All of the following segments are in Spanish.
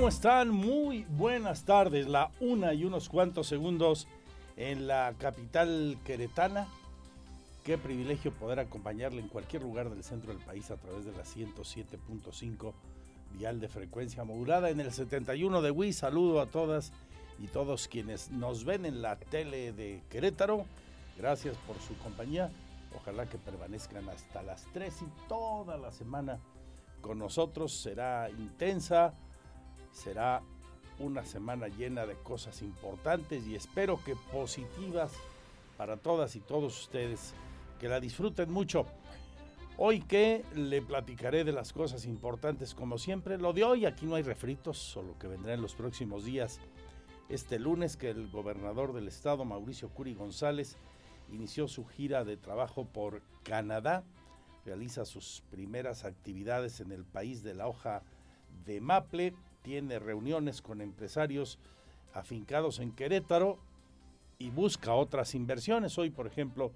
¿Cómo están? Muy buenas tardes. La una y unos cuantos segundos en la capital queretana. Qué privilegio poder acompañarle en cualquier lugar del centro del país a través de la 107.5 dial de frecuencia modulada en el 71 de Wii. Saludo a todas y todos quienes nos ven en la tele de Querétaro. Gracias por su compañía. Ojalá que permanezcan hasta las 3 y toda la semana con nosotros. Será intensa será una semana llena de cosas importantes y espero que positivas para todas y todos ustedes. Que la disfruten mucho. Hoy que le platicaré de las cosas importantes como siempre. Lo de hoy aquí no hay refritos, solo que vendrá en los próximos días. Este lunes que el gobernador del estado, Mauricio Curi González, inició su gira de trabajo por Canadá. Realiza sus primeras actividades en el país de la hoja de Maple tiene reuniones con empresarios afincados en Querétaro y busca otras inversiones. Hoy, por ejemplo,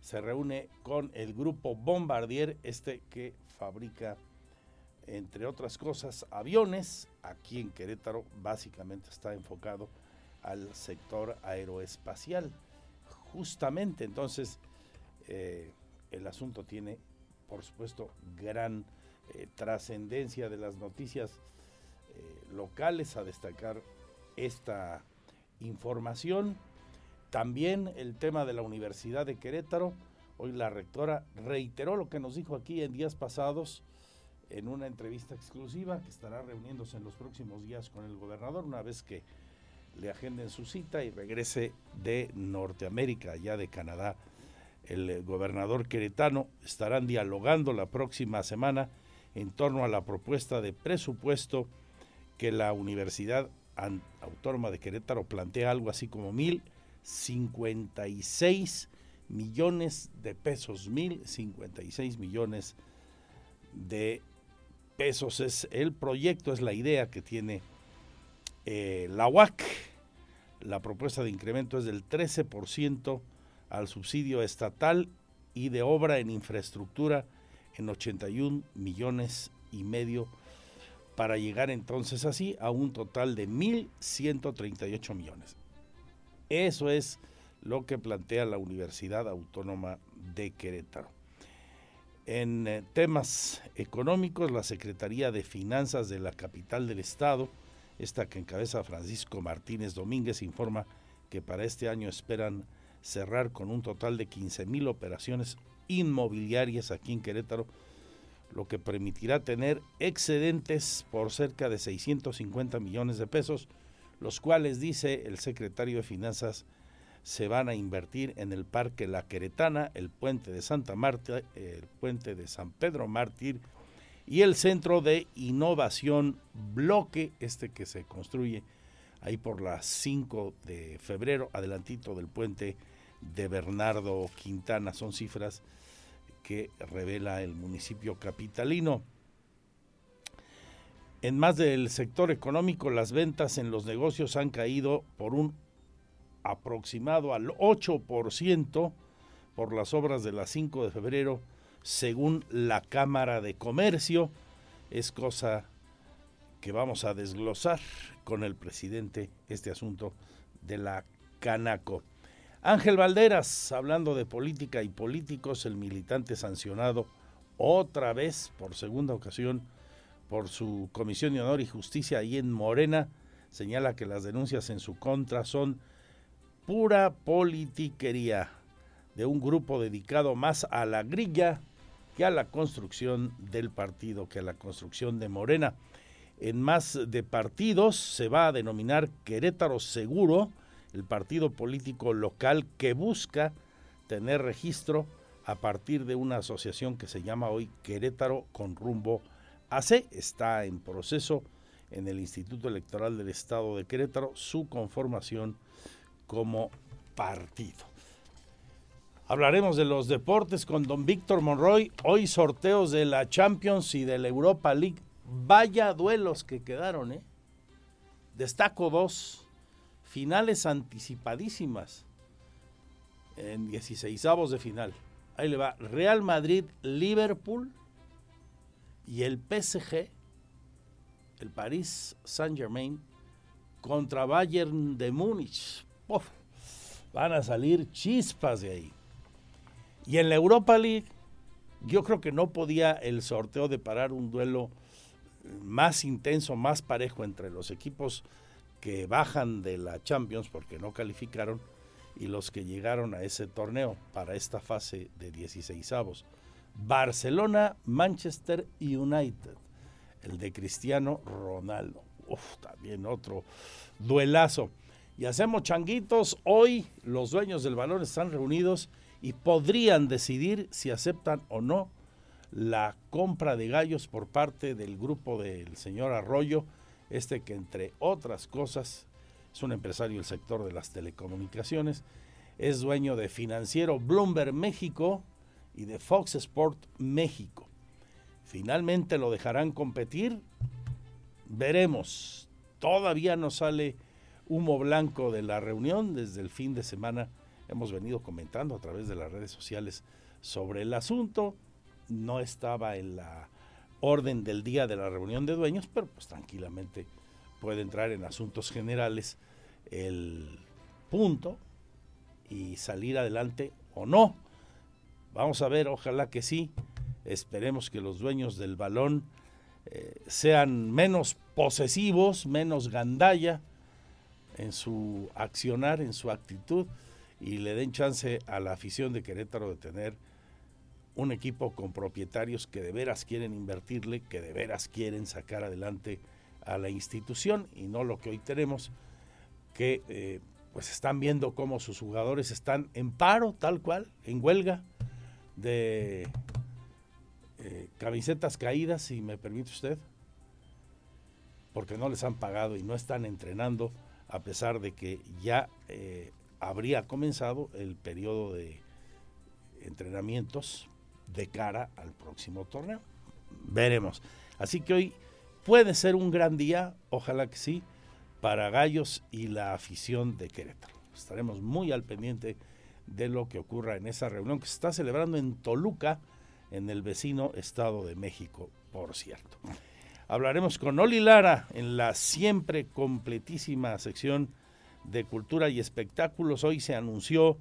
se reúne con el grupo Bombardier, este que fabrica, entre otras cosas, aviones. Aquí en Querétaro básicamente está enfocado al sector aeroespacial. Justamente entonces eh, el asunto tiene, por supuesto, gran eh, trascendencia de las noticias eh, locales a destacar esta información. También el tema de la Universidad de Querétaro. Hoy la rectora reiteró lo que nos dijo aquí en días pasados en una entrevista exclusiva que estará reuniéndose en los próximos días con el gobernador una vez que le agenden su cita y regrese de Norteamérica, ya de Canadá. El gobernador queretano estarán dialogando la próxima semana en torno a la propuesta de presupuesto que la Universidad Autónoma de Querétaro plantea algo así como 1.056 millones de pesos, 1.056 millones de pesos es el proyecto, es la idea que tiene eh, la UAC. La propuesta de incremento es del 13% al subsidio estatal y de obra en infraestructura en 81 millones y medio para llegar entonces así a un total de 1.138 millones. Eso es lo que plantea la Universidad Autónoma de Querétaro. En eh, temas económicos, la Secretaría de Finanzas de la capital del estado, esta que encabeza Francisco Martínez Domínguez, informa que para este año esperan cerrar con un total de 15 mil operaciones inmobiliarias aquí en Querétaro, lo que permitirá tener excedentes por cerca de 650 millones de pesos, los cuales, dice el secretario de Finanzas, se van a invertir en el Parque La Queretana, el puente de Santa Marta, el puente de San Pedro Mártir y el Centro de Innovación Bloque, este que se construye ahí por las 5 de febrero, adelantito del puente de Bernardo Quintana. Son cifras que revela el municipio capitalino. En más del sector económico, las ventas en los negocios han caído por un aproximado al 8% por las obras de la 5 de febrero, según la Cámara de Comercio. Es cosa que vamos a desglosar con el presidente este asunto de la Canaco. Ángel Valderas, hablando de política y políticos, el militante sancionado otra vez, por segunda ocasión, por su Comisión de Honor y Justicia ahí en Morena, señala que las denuncias en su contra son pura politiquería de un grupo dedicado más a la grilla que a la construcción del partido, que a la construcción de Morena. En más de partidos se va a denominar Querétaro Seguro, el partido político local que busca tener registro a partir de una asociación que se llama hoy Querétaro con rumbo AC. Está en proceso en el Instituto Electoral del Estado de Querétaro su conformación como partido. Hablaremos de los deportes con don Víctor Monroy. Hoy sorteos de la Champions y de la Europa League. Vaya duelos que quedaron, ¿eh? Destaco dos finales anticipadísimas en 16 de final. Ahí le va Real Madrid, Liverpool y el PSG, el Paris Saint Germain contra Bayern de Múnich. van a salir chispas de ahí. Y en la Europa League, yo creo que no podía el sorteo de parar un duelo más intenso, más parejo entre los equipos que bajan de la Champions porque no calificaron y los que llegaron a ese torneo para esta fase de 16 avos. Barcelona, Manchester United, el de Cristiano Ronaldo. Uf, también otro duelazo. Y hacemos changuitos. Hoy los dueños del balón están reunidos y podrían decidir si aceptan o no la compra de gallos por parte del grupo del señor Arroyo, este que entre otras cosas es un empresario del sector de las telecomunicaciones, es dueño de Financiero Bloomberg México y de Fox Sport México. Finalmente lo dejarán competir, veremos. Todavía no sale humo blanco de la reunión desde el fin de semana hemos venido comentando a través de las redes sociales sobre el asunto. No estaba en la orden del día de la reunión de dueños, pero pues tranquilamente puede entrar en asuntos generales el punto y salir adelante o no. Vamos a ver, ojalá que sí. Esperemos que los dueños del balón eh, sean menos posesivos, menos gandalla en su accionar, en su actitud y le den chance a la afición de Querétaro de tener un equipo con propietarios que de veras quieren invertirle, que de veras quieren sacar adelante a la institución y no lo que hoy tenemos, que eh, pues están viendo cómo sus jugadores están en paro, tal cual, en huelga de eh, camisetas caídas, si me permite usted, porque no les han pagado y no están entrenando, a pesar de que ya eh, habría comenzado el periodo de entrenamientos de cara al próximo torneo. Veremos. Así que hoy puede ser un gran día, ojalá que sí, para Gallos y la afición de Querétaro. Estaremos muy al pendiente de lo que ocurra en esa reunión que se está celebrando en Toluca, en el vecino Estado de México, por cierto. Hablaremos con Oli Lara en la siempre completísima sección de Cultura y Espectáculos. Hoy se anunció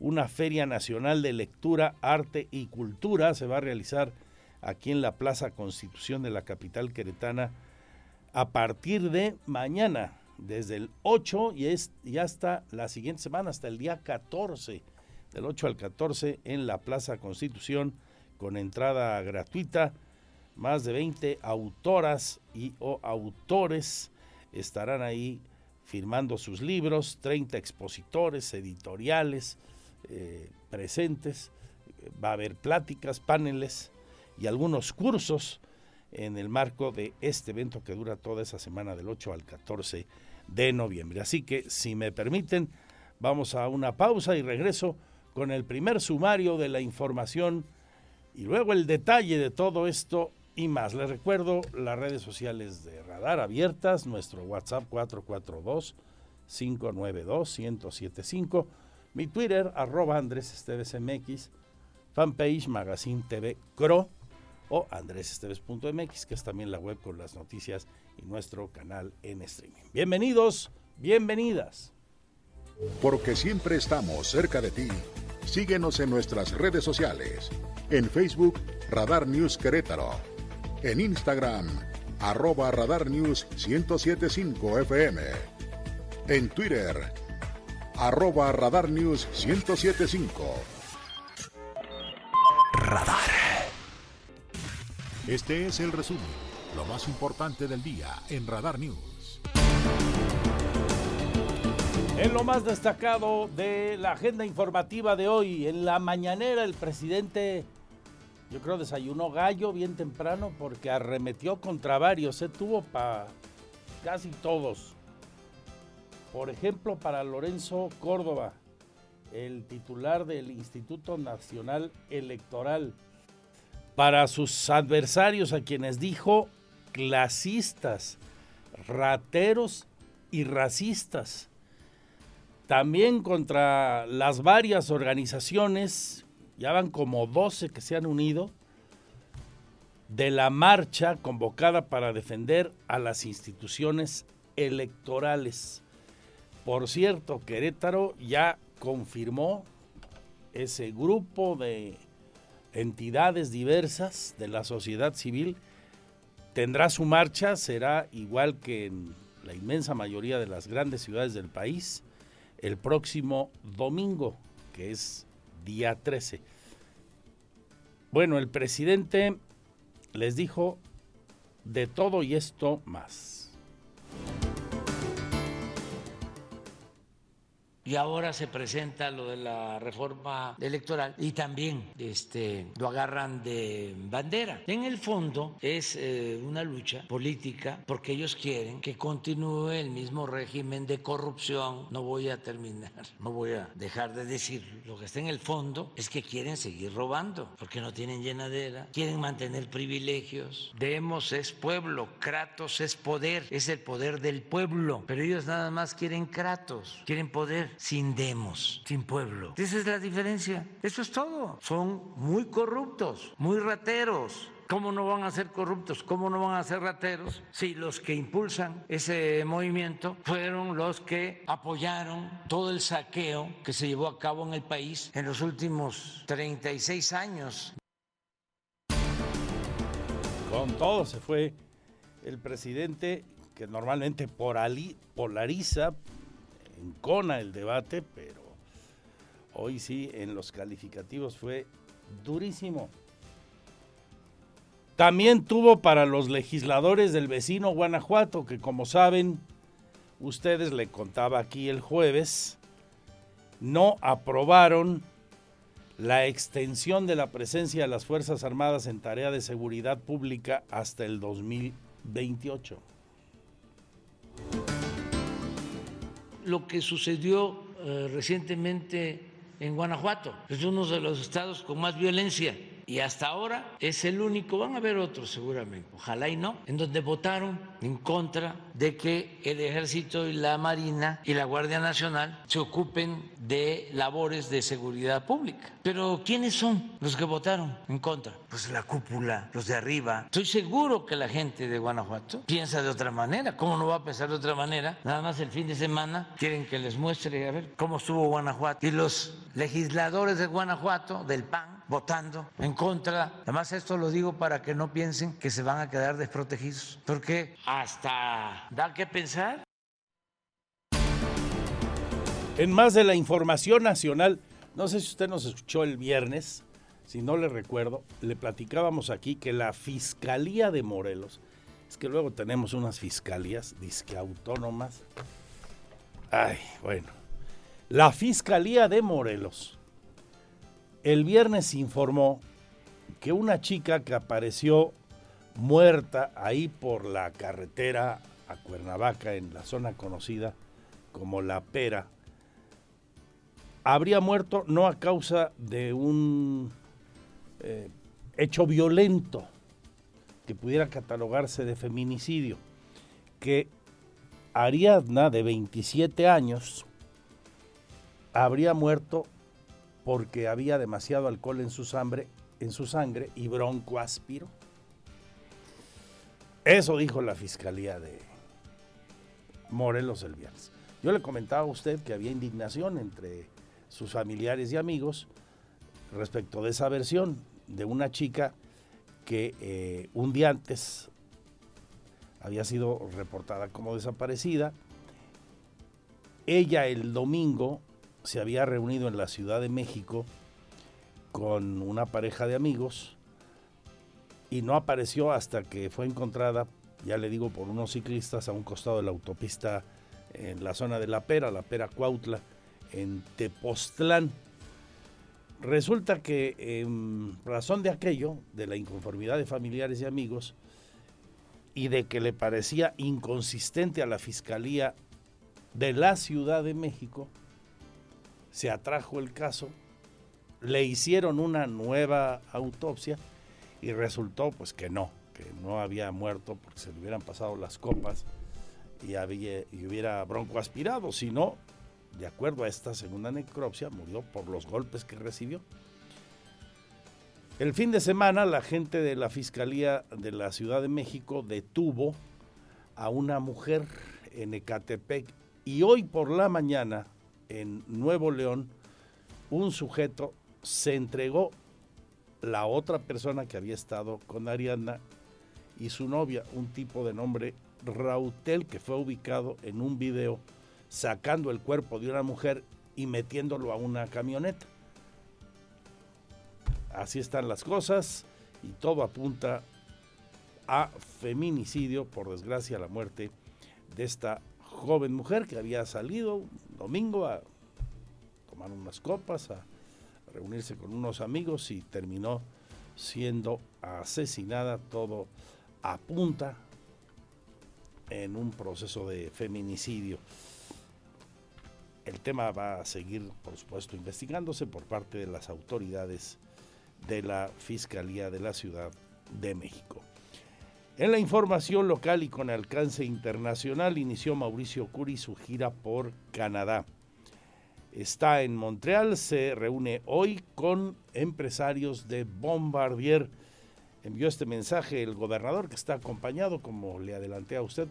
una Feria Nacional de Lectura, Arte y Cultura. Se va a realizar aquí en la Plaza Constitución de la capital queretana a partir de mañana, desde el 8 y, es, hasta la siguiente semana, hasta el día 14, del 8 al 14 en la Plaza Constitución, con entrada gratuita. Más de 20 autoras y o autores estarán ahí firmando sus libros, 30 expositores, editoriales eh, presentes, va a haber pláticas, paneles y algunos cursos en el marco de este evento que dura toda esa semana del 8 al 14 de noviembre. Así que, si me permiten, vamos a una pausa y regreso con el primer sumario de la información y luego el detalle de todo esto y más. Les recuerdo las redes sociales de Radar abiertas, nuestro WhatsApp 442-592-1075, mi Twitter arroba Andrés Esteves MX, fanpage Magazine TV Cro o andresesteves.mx, que es también la web con las noticias y nuestro canal en streaming. Bienvenidos, bienvenidas. Porque siempre estamos cerca de ti. Síguenos en nuestras redes sociales. En Facebook, Radar News Querétaro en Instagram, arroba Radar News 1075 FM. En Twitter, arroba Radar News 1075. Radar. Este es el resumen, lo más importante del día en Radar News. En lo más destacado de la agenda informativa de hoy, en la mañanera el presidente, yo creo, desayunó gallo bien temprano porque arremetió contra varios, se tuvo para casi todos. Por ejemplo, para Lorenzo Córdoba, el titular del Instituto Nacional Electoral, para sus adversarios a quienes dijo clasistas, rateros y racistas. También contra las varias organizaciones, ya van como 12 que se han unido, de la marcha convocada para defender a las instituciones electorales. Por cierto, Querétaro ya confirmó ese grupo de entidades diversas de la sociedad civil tendrá su marcha, será igual que en la inmensa mayoría de las grandes ciudades del país, el próximo domingo, que es día 13. Bueno, el presidente les dijo de todo y esto más. Y ahora se presenta lo de la reforma electoral y también este, lo agarran de bandera. En el fondo es eh, una lucha política porque ellos quieren que continúe el mismo régimen de corrupción. No voy a terminar, no voy a dejar de decir. Lo que está en el fondo es que quieren seguir robando porque no tienen llenadera, quieren mantener privilegios. Demos es pueblo, Kratos es poder, es el poder del pueblo, pero ellos nada más quieren Kratos, quieren poder sin demos, sin pueblo. Esa es la diferencia. Eso es todo. Son muy corruptos, muy rateros. ¿Cómo no van a ser corruptos? ¿Cómo no van a ser rateros? Si los que impulsan ese movimiento fueron los que apoyaron todo el saqueo que se llevó a cabo en el país en los últimos 36 años. Con todo se fue el presidente que normalmente polariza encona el debate, pero hoy sí en los calificativos fue durísimo. También tuvo para los legisladores del vecino Guanajuato, que como saben, ustedes le contaba aquí el jueves, no aprobaron la extensión de la presencia de las Fuerzas Armadas en tarea de seguridad pública hasta el 2028 lo que sucedió eh, recientemente en Guanajuato. Es uno de los estados con más violencia y hasta ahora es el único, van a haber otros seguramente, ojalá y no, en donde votaron en contra de que el ejército y la marina y la Guardia Nacional se ocupen de labores de seguridad pública. Pero ¿quiénes son los que votaron en contra? Pues la cúpula, los de arriba. Estoy seguro que la gente de Guanajuato piensa de otra manera. ¿Cómo no va a pensar de otra manera? Nada más el fin de semana quieren que les muestre a ver cómo estuvo Guanajuato. Y los legisladores de Guanajuato, del PAN, votando en contra. Además, esto lo digo para que no piensen que se van a quedar desprotegidos, porque hasta da que pensar. En más de la información nacional, no sé si usted nos escuchó el viernes, si no le recuerdo, le platicábamos aquí que la Fiscalía de Morelos, es que luego tenemos unas fiscalías disque autónomas. Ay, bueno. La Fiscalía de Morelos el viernes informó que una chica que apareció muerta ahí por la carretera a Cuernavaca, en la zona conocida como La Pera, habría muerto no a causa de un eh, hecho violento que pudiera catalogarse de feminicidio, que Ariadna, de 27 años, habría muerto porque había demasiado alcohol en su sangre, en su sangre y broncoaspiro. Eso dijo la fiscalía de Morelos el viernes. Yo le comentaba a usted que había indignación entre sus familiares y amigos respecto de esa versión de una chica que eh, un día antes había sido reportada como desaparecida. Ella el domingo se había reunido en la Ciudad de México con una pareja de amigos y no apareció hasta que fue encontrada, ya le digo, por unos ciclistas a un costado de la autopista en la zona de La Pera, La Pera Cuautla, en Tepoztlán. Resulta que en razón de aquello, de la inconformidad de familiares y amigos, y de que le parecía inconsistente a la Fiscalía de la Ciudad de México, se atrajo el caso, le hicieron una nueva autopsia y resultó pues que no, que no había muerto porque se le hubieran pasado las copas y, hubiera bronco aspirado, sino, de acuerdo a esta segunda necropsia, murió por los golpes que recibió. El fin de semana la gente de la Fiscalía de la Ciudad de México detuvo a una mujer en Ecatepec y hoy por la mañana en Nuevo León un sujeto se entregó la otra persona que había estado con Ariana y su novia, un tipo de nombre Rautel, que fue ubicado en un video sacando el cuerpo de una mujer y metiéndolo a una camioneta. Así están las cosas y todo apunta a feminicidio, por desgracia, la muerte de esta joven mujer que había salido domingo a tomar unas copas, a reunirse con unos amigos y terminó siendo asesinada. Todo apunta en un proceso de feminicidio. El tema va a seguir, por supuesto, investigándose por parte de las autoridades de la Fiscalía de la Ciudad de México. En la información local y con alcance internacional inició Mauricio Curi su gira por Canadá. Está en Montreal, se reúne hoy con empresarios de Bombardier. Envió este mensaje el gobernador que está acompañado, como le adelanté a usted,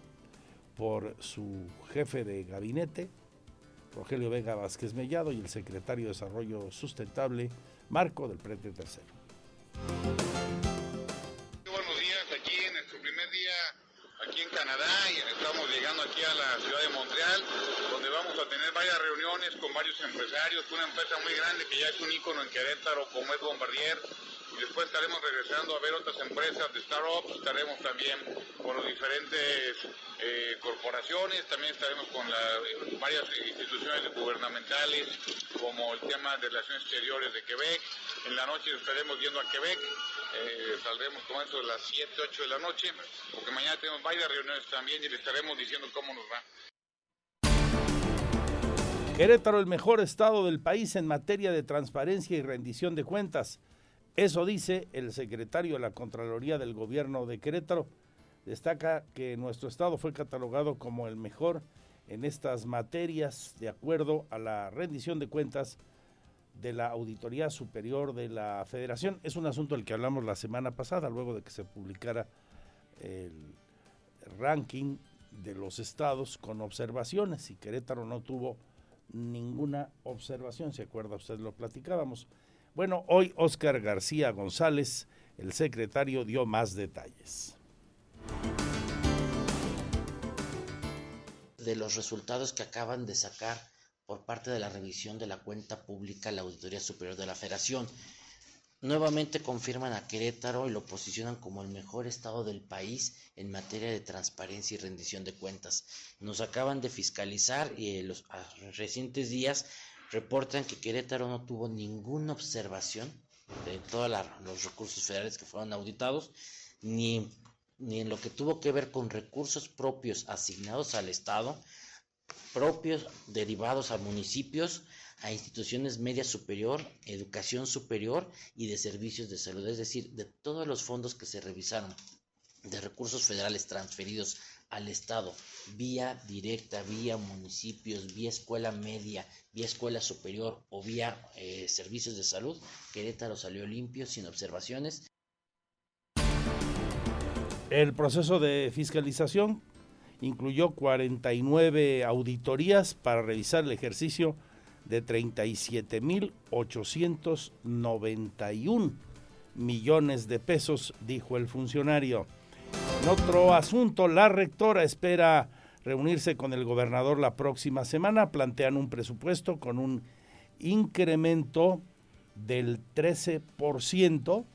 por su jefe de gabinete, Rogelio Vega Vázquez Mellado, y el secretario de Desarrollo Sustentable, Marco del Prete Tercero. Con varios empresarios, una empresa muy grande que ya es un ícono en Querétaro como es Bombardier, y después estaremos regresando a ver otras empresas de startups, estaremos también con las diferentes eh, corporaciones, también estaremos con varias instituciones gubernamentales, como el tema de relaciones exteriores de Quebec. En la noche estaremos yendo a Quebec, eh, saldremos con eso de las 7, 8 de la noche, porque mañana tenemos varias reuniones también y le estaremos diciendo cómo nos va. Querétaro, el mejor estado del país en materia de transparencia y rendición de cuentas. Eso dice el secretario de la Contraloría del Gobierno de Querétaro. Destaca que nuestro estado fue catalogado como el mejor en estas materias de acuerdo a la rendición de cuentas de la Auditoría Superior de la Federación. Es un asunto del que hablamos la semana pasada, luego de que se publicara el ranking de los estados con observaciones y Querétaro no tuvo ninguna observación, ¿se acuerda? Usted lo platicábamos. Bueno, hoy Óscar García González, el secretario, dio más detalles. De los resultados que acaban de sacar por parte de la revisión de la cuenta pública la Auditoría Superior de la Federación. Nuevamente confirman a Querétaro y lo posicionan como el mejor estado del país en materia de transparencia y rendición de cuentas. Nos acaban de fiscalizar y en los recientes días reportan que Querétaro no tuvo ninguna observación de todos los recursos federales que fueron auditados, ni, ni en lo que tuvo que ver con recursos propios asignados al Estado, propios derivados a municipios, a instituciones media superior, educación superior y de servicios de salud, es decir, de todos los fondos que se revisaron de recursos federales transferidos al Estado, vía directa, vía municipios, vía escuela media, vía escuela superior o vía eh, servicios de salud, Querétaro salió limpio, sin observaciones. El proceso de fiscalización incluyó 49 auditorías para revisar el ejercicio de 37.891 millones de pesos, dijo el funcionario. En otro asunto, la rectora espera reunirse con el gobernador la próxima semana. Plantean un presupuesto con un incremento del 13%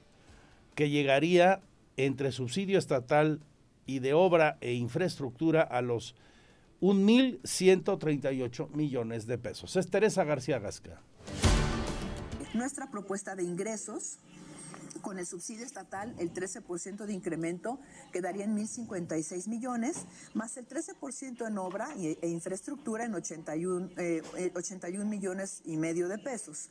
que llegaría entre subsidio estatal y de obra e infraestructura a los 1.138 millones de pesos. Es Teresa García Gasca. Nuestra propuesta de ingresos con el subsidio estatal, el 13% de incremento quedaría en 1.056 millones, más el 13% en obra e infraestructura en 81, 81 eh, millones y medio de pesos.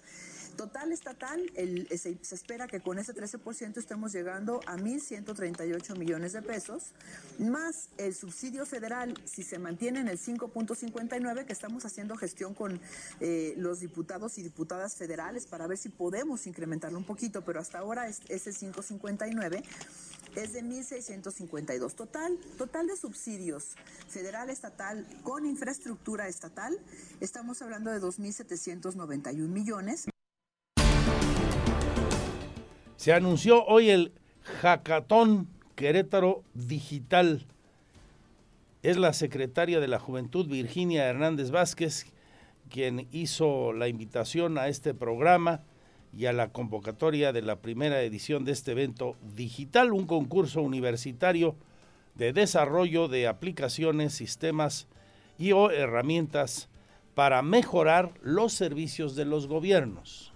Total estatal, el, se, espera que con ese 13% estemos llegando a 1.138 millones de pesos, más el subsidio federal, si se mantiene en el 5.59, que estamos haciendo gestión con eh, los diputados y diputadas federales para ver si podemos incrementarlo un poquito, pero hasta ahora es, es el 5.59 es de 1.652. Total, total de subsidios federal, estatal, con infraestructura estatal, estamos hablando de 2.791 millones. Se anunció hoy el Jacatón Querétaro Digital. Es la secretaria de la Juventud, Virginia Hernández Vázquez, quien hizo la invitación a este programa y a la convocatoria de la primera edición de este evento digital, un concurso universitario de desarrollo de aplicaciones, sistemas y o herramientas para mejorar los servicios de los gobiernos.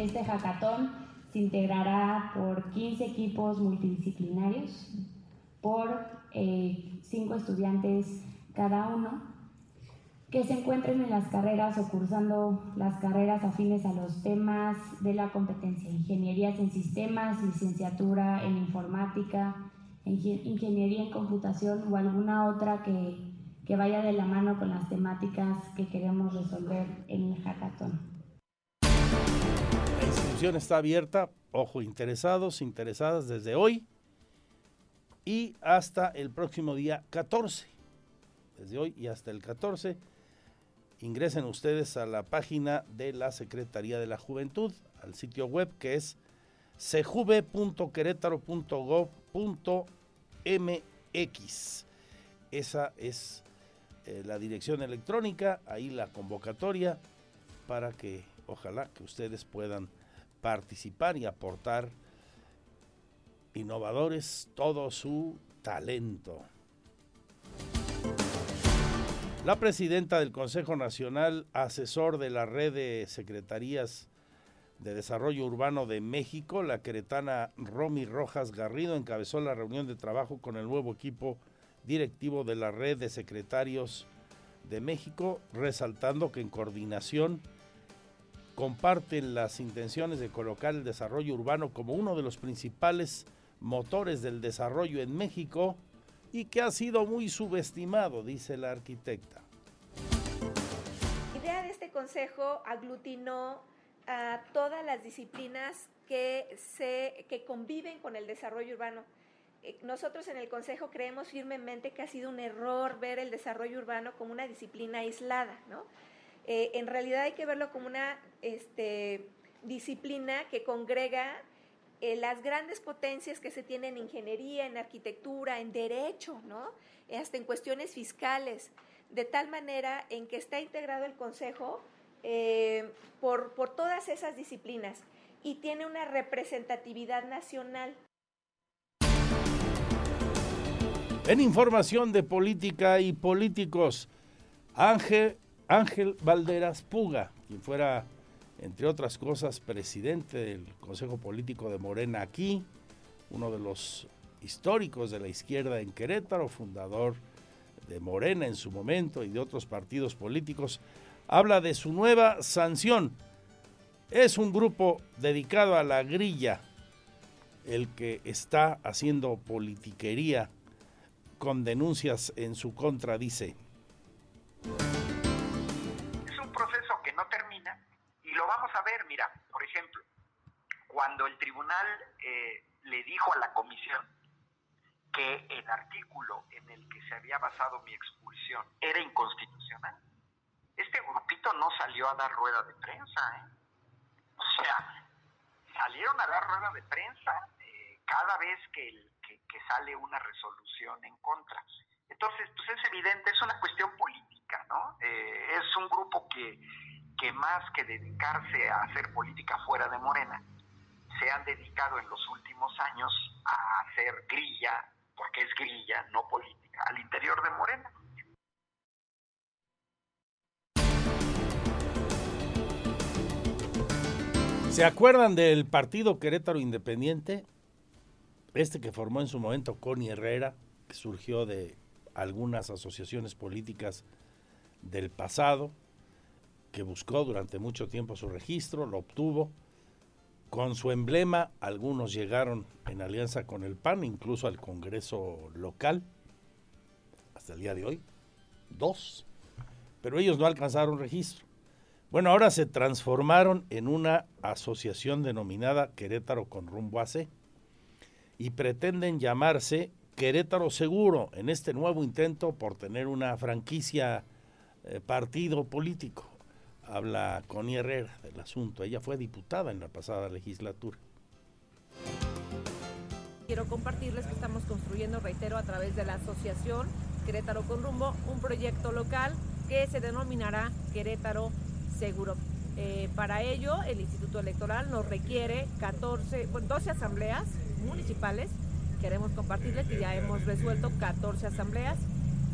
Este hackathon se integrará por 15 equipos multidisciplinarios, por 5 eh, estudiantes cada uno, que se encuentren en las carreras o cursando las carreras afines a los temas de la competencia, ingenierías en sistemas, licenciatura en informática, ingeniería en computación o alguna otra que, que vaya de la mano con las temáticas que queremos resolver en el hackathon. Inscripción está abierta, ojo, interesados, interesadas desde hoy y hasta el próximo día 14. Desde hoy y hasta el 14 ingresen ustedes a la página de la Secretaría de la Juventud, al sitio web que es cjuve.querétaro.gov.mx. Esa es eh, la dirección electrónica, ahí la convocatoria para que ojalá que ustedes puedan participar y aportar innovadores todo su talento. La presidenta del Consejo Nacional, asesor de la red de secretarías de Desarrollo Urbano de México, la queretana Romy Rojas Garrido, encabezó la reunión de trabajo con el nuevo equipo directivo de la red de secretarios de México, resaltando que en coordinación comparten las intenciones de colocar el desarrollo urbano como uno de los principales motores del desarrollo en México y que ha sido muy subestimado, dice la arquitecta. La idea de este consejo aglutinó a todas las disciplinas que, se, que conviven con el desarrollo urbano. Eh, nosotros en el Consejo creemos firmemente que ha sido un error ver el desarrollo urbano como una disciplina aislada, ¿no? Eh, en realidad hay que verlo como una este, disciplina que congrega eh, las grandes potencias que se tienen en ingeniería, en arquitectura, en derecho, ¿no? hasta en cuestiones fiscales, de tal manera en que está integrado el Consejo eh, por, por todas esas disciplinas y tiene una representatividad nacional. En información de política y políticos, Ángel Ángel Valderas Puga, quien fuera, entre otras cosas, presidente del Consejo Político de Morena aquí, uno de los históricos de la izquierda en Querétaro, fundador de Morena en su momento y de otros partidos políticos, habla de su nueva sanción. Es un grupo dedicado a la grilla, el que está haciendo politiquería con denuncias en su contra, dice. Cuando el tribunal eh, le dijo a la comisión que el artículo en el que se había basado mi expulsión era inconstitucional, este grupito no salió a dar rueda de prensa. ¿eh? O sea, salieron a dar rueda de prensa eh, cada vez que, sale una resolución en contra. Entonces, pues es evidente, es una cuestión política, ¿no? es un grupo que, que más que dedicarse a hacer política fuera de Morena, se han dedicado en los últimos años a hacer grilla, porque es grilla, no política, al interior de Morena. ¿Se acuerdan del partido Querétaro Independiente? Este que formó en su momento Connie Herrera, que surgió de algunas asociaciones políticas del pasado, que buscó durante mucho tiempo su registro, lo obtuvo. Con su emblema, algunos llegaron en alianza con el PAN, incluso al Congreso local, hasta el día de hoy, dos, pero ellos no alcanzaron registro. Bueno, ahora se transformaron en una asociación denominada Querétaro con rumbo a C y pretenden llamarse Querétaro Seguro en este nuevo intento por tener una franquicia eh, partido político. Habla Connie Herrera del asunto. Ella fue diputada en la pasada legislatura. Quiero compartirles que estamos construyendo, reitero, a través de la asociación Querétaro con Rumbo, un proyecto local que se denominará Querétaro seguro. Eh, para ello, el Instituto Electoral nos requiere 14, 12 asambleas municipales. Queremos compartirles que ya hemos resuelto 14 asambleas.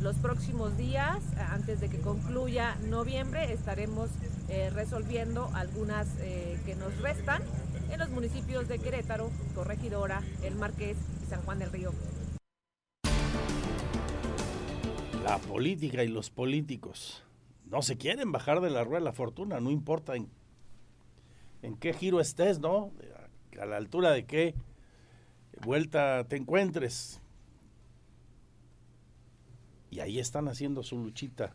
Los próximos días, antes de que concluya noviembre, estaremos eh, resolviendo algunas eh, que nos restan en los municipios de Querétaro, Corregidora, El Marqués y San Juan del Río. La política y los políticos no se quieren bajar de la rueda de la fortuna, no importa en, en qué giro estés, ¿no? A la altura de qué vuelta te encuentres. Y ahí están haciendo su luchita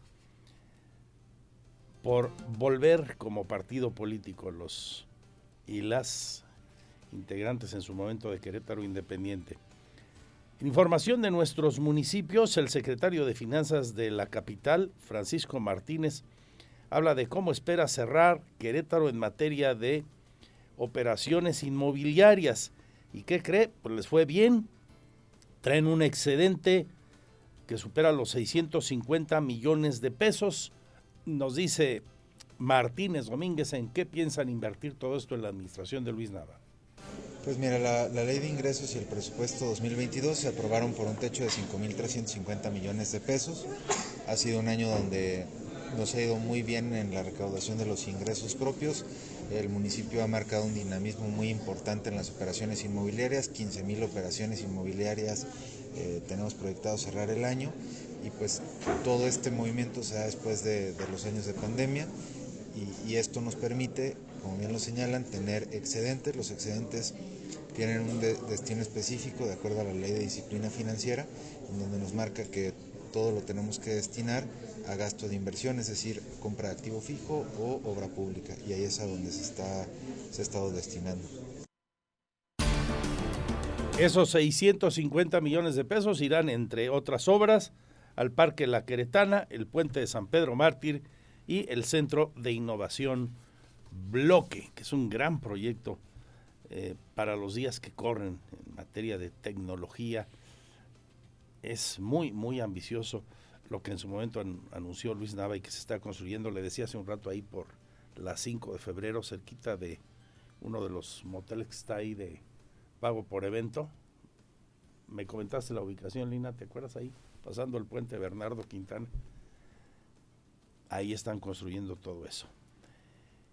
por volver como partido político los y las integrantes en su momento de Querétaro Independiente. Información de nuestros municipios, el secretario de Finanzas de la capital, Francisco Martínez, habla de cómo espera cerrar Querétaro en materia de operaciones inmobiliarias. ¿Y qué cree? Pues les fue bien. Traen un excedente que supera los 650 millones de pesos. Nos dice Martínez Domínguez en qué piensan invertir todo esto en la administración de Luis Nava. Pues mira, la, ley de ingresos y el presupuesto 2022 se aprobaron por un techo de 5.350 millones de pesos. Ha sido un año donde nos ha ido muy bien en la recaudación de los ingresos propios. El municipio ha marcado un dinamismo muy importante en las operaciones inmobiliarias, 15.000 operaciones inmobiliarias eh, tenemos proyectado cerrar el año y pues todo este movimiento se da después de, los años de pandemia y, esto nos permite como bien lo señalan, tener excedentes. Los excedentes tienen un destino específico de acuerdo a la ley de disciplina financiera, en donde nos marca que todo lo tenemos que destinar a gasto de inversión, es decir, compra de activo fijo o obra pública, y ahí es a donde se, está, se ha estado destinando. Esos 650 millones de pesos irán, entre otras obras, al Parque La Queretana, el Puente de San Pedro Mártir y el Centro de Innovación Bloque, que es un gran proyecto eh, para los días que corren en materia de tecnología. Es muy, muy ambicioso lo que en su momento anunció Luis Nava y que se está construyendo. Le decía hace un rato ahí por las 5 de febrero, cerquita de uno de los moteles que está ahí de pago por evento. Me comentaste la ubicación, Lina, ¿te acuerdas ahí? Pasando el puente Bernardo Quintana. Ahí están construyendo todo eso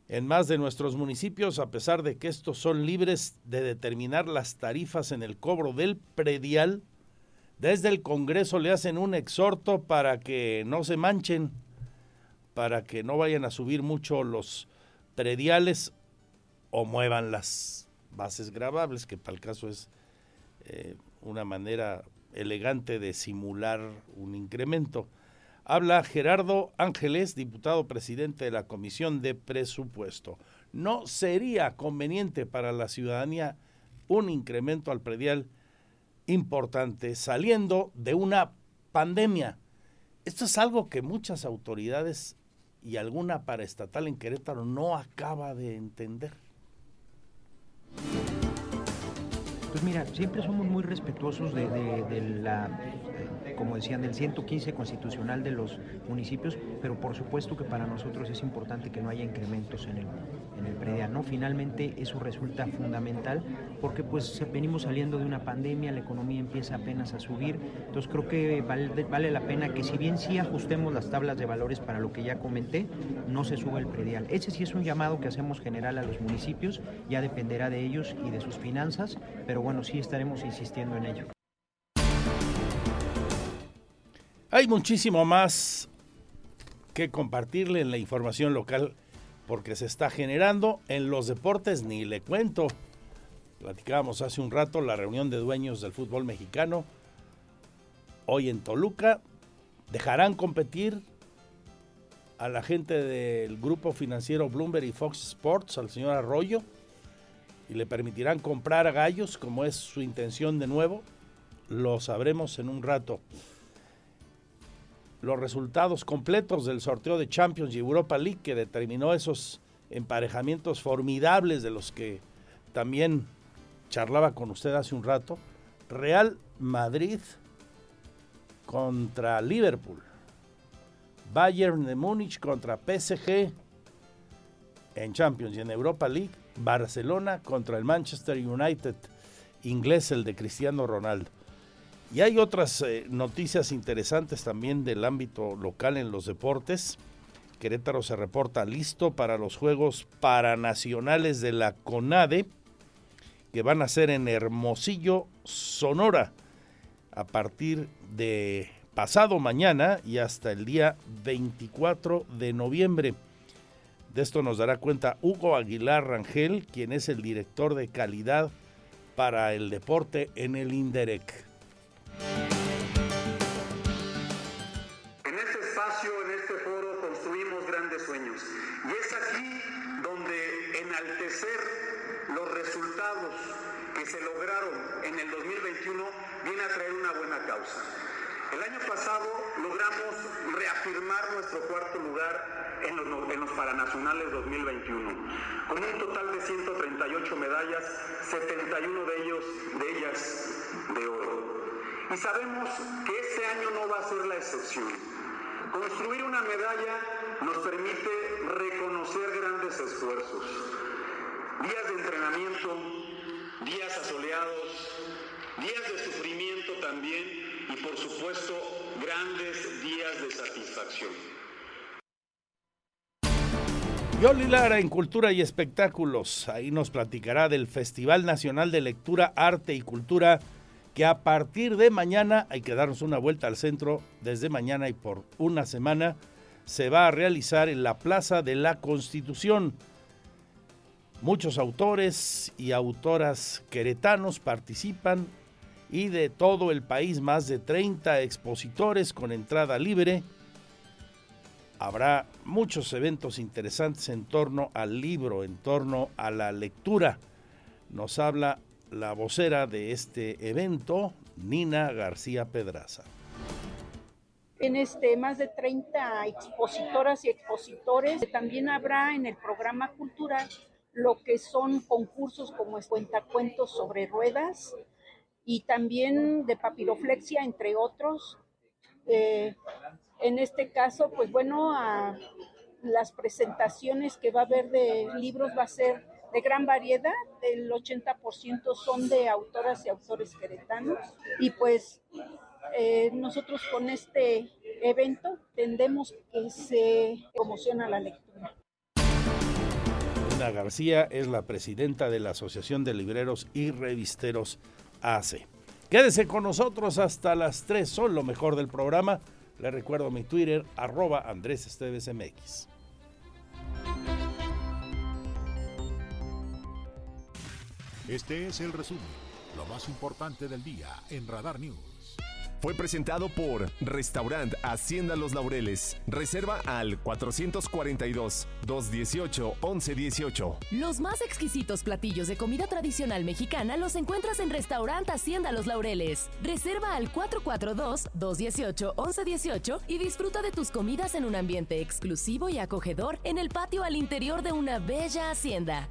en más de nuestros municipios, a pesar de que estos son libres de determinar las tarifas en el cobro del predial, desde el Congreso le hacen un exhorto para que no se manchen, para que no vayan a subir mucho los prediales o muevan las bases grabables, que para el caso es eh, una manera elegante de simular un incremento. Habla Gerardo Ángeles, diputado presidente de la Comisión de Presupuesto. ¿No sería conveniente para la ciudadanía un incremento al predial importante saliendo de una pandemia? Esto es algo que muchas autoridades y alguna paraestatal en Querétaro no acaba de entender. Pues mira, siempre somos muy respetuosos de, la, como decían, del 115 constitucional de los municipios, pero por supuesto que para nosotros es importante que no haya incrementos en el, en el predial, ¿no? Finalmente eso resulta fundamental porque pues venimos saliendo de una pandemia, la economía empieza apenas a subir, entonces creo que vale, vale la pena que si bien sí ajustemos las tablas de valores para lo que ya comenté, no se suba el predial. Ese sí es un llamado que hacemos general a los municipios, ya dependerá de ellos y de sus finanzas, pero bueno, sí estaremos insistiendo en ello. Hay muchísimo más que compartirle en la información local porque se está generando en los deportes, ni le cuento. Platicábamos hace un rato la reunión de dueños del fútbol mexicano. Hoy en Toluca dejarán competir a la gente del grupo financiero Bloomberg y Fox Sports, al señor Arroyo, y le permitirán comprar a gallos, como es su intención de nuevo. Lo sabremos en un rato. Los resultados completos del sorteo de Champions y Europa League que determinó esos emparejamientos formidables de los que también charlaba con usted hace un rato. Real Madrid contra Liverpool. Bayern de Múnich contra PSG en Champions y en Europa League. Barcelona contra el Manchester United, inglés el de Cristiano Ronaldo. Y hay otras eh, noticias interesantes también del ámbito local en los deportes. Querétaro se reporta listo para los Juegos Paranacionales de la CONADE, que van a ser en Hermosillo, Sonora, a partir de pasado mañana y hasta el día 24 de noviembre. De esto nos dará cuenta Hugo Aguilar Rangel, quien es el director de calidad para el deporte en el INDEREC. En este espacio, en este foro, construimos grandes sueños. Y es aquí donde enaltecer los resultados que se lograron en el 2021 viene a traer una buena causa. El año pasado logramos reafirmar nuestro cuarto lugar en los, en los, Paranacionales 2021, con un total de 138 medallas, 71 de, ellos, de ellas de oro. Y sabemos que este año no va a ser la excepción. Construir una medalla nos permite reconocer grandes esfuerzos. Días de entrenamiento, días asoleados, días de sufrimiento también y por supuesto grandes días de satisfacción. Yoli Lara en Cultura y Espectáculos. Ahí nos platicará del Festival Nacional de Lectura, Arte y Cultura que a partir de mañana, hay que darnos una vuelta al centro desde mañana y por una semana, se va a realizar en la Plaza de la Constitución. Muchos autores y autoras queretanos participan y de todo el país más de 30 expositores con entrada libre. Habrá muchos eventos interesantes en torno al libro, en torno a la lectura. Nos habla la vocera de este evento, Nina García Pedraza. En este, más de 30 expositoras y expositores. También habrá en el programa cultural lo que son concursos como cuentacuentos sobre ruedas, y también de papiroflexia, entre otros. Eh, en este caso, pues bueno, las presentaciones que va a haber de libros va a ser de gran variedad, el 80% son de autoras y autores queretanos y pues eh, nosotros con este evento tendemos que se promociona la lectura. Ana García es la presidenta de la Asociación de Libreros y Revisteros hace. Quédese con nosotros hasta las 3, son lo mejor del programa. Le recuerdo mi Twitter, arroba Andrés Esteves MX. Este es el resumen, lo más importante del día en Radar News. Fue presentado por Restaurant Hacienda Los Laureles. Reserva al 442-218-1118. Los más exquisitos platillos de comida tradicional mexicana los encuentras en Restaurant Hacienda Los Laureles. Reserva al 442-218-1118 y disfruta de tus comidas en un ambiente exclusivo y acogedor en el patio al interior de una bella hacienda.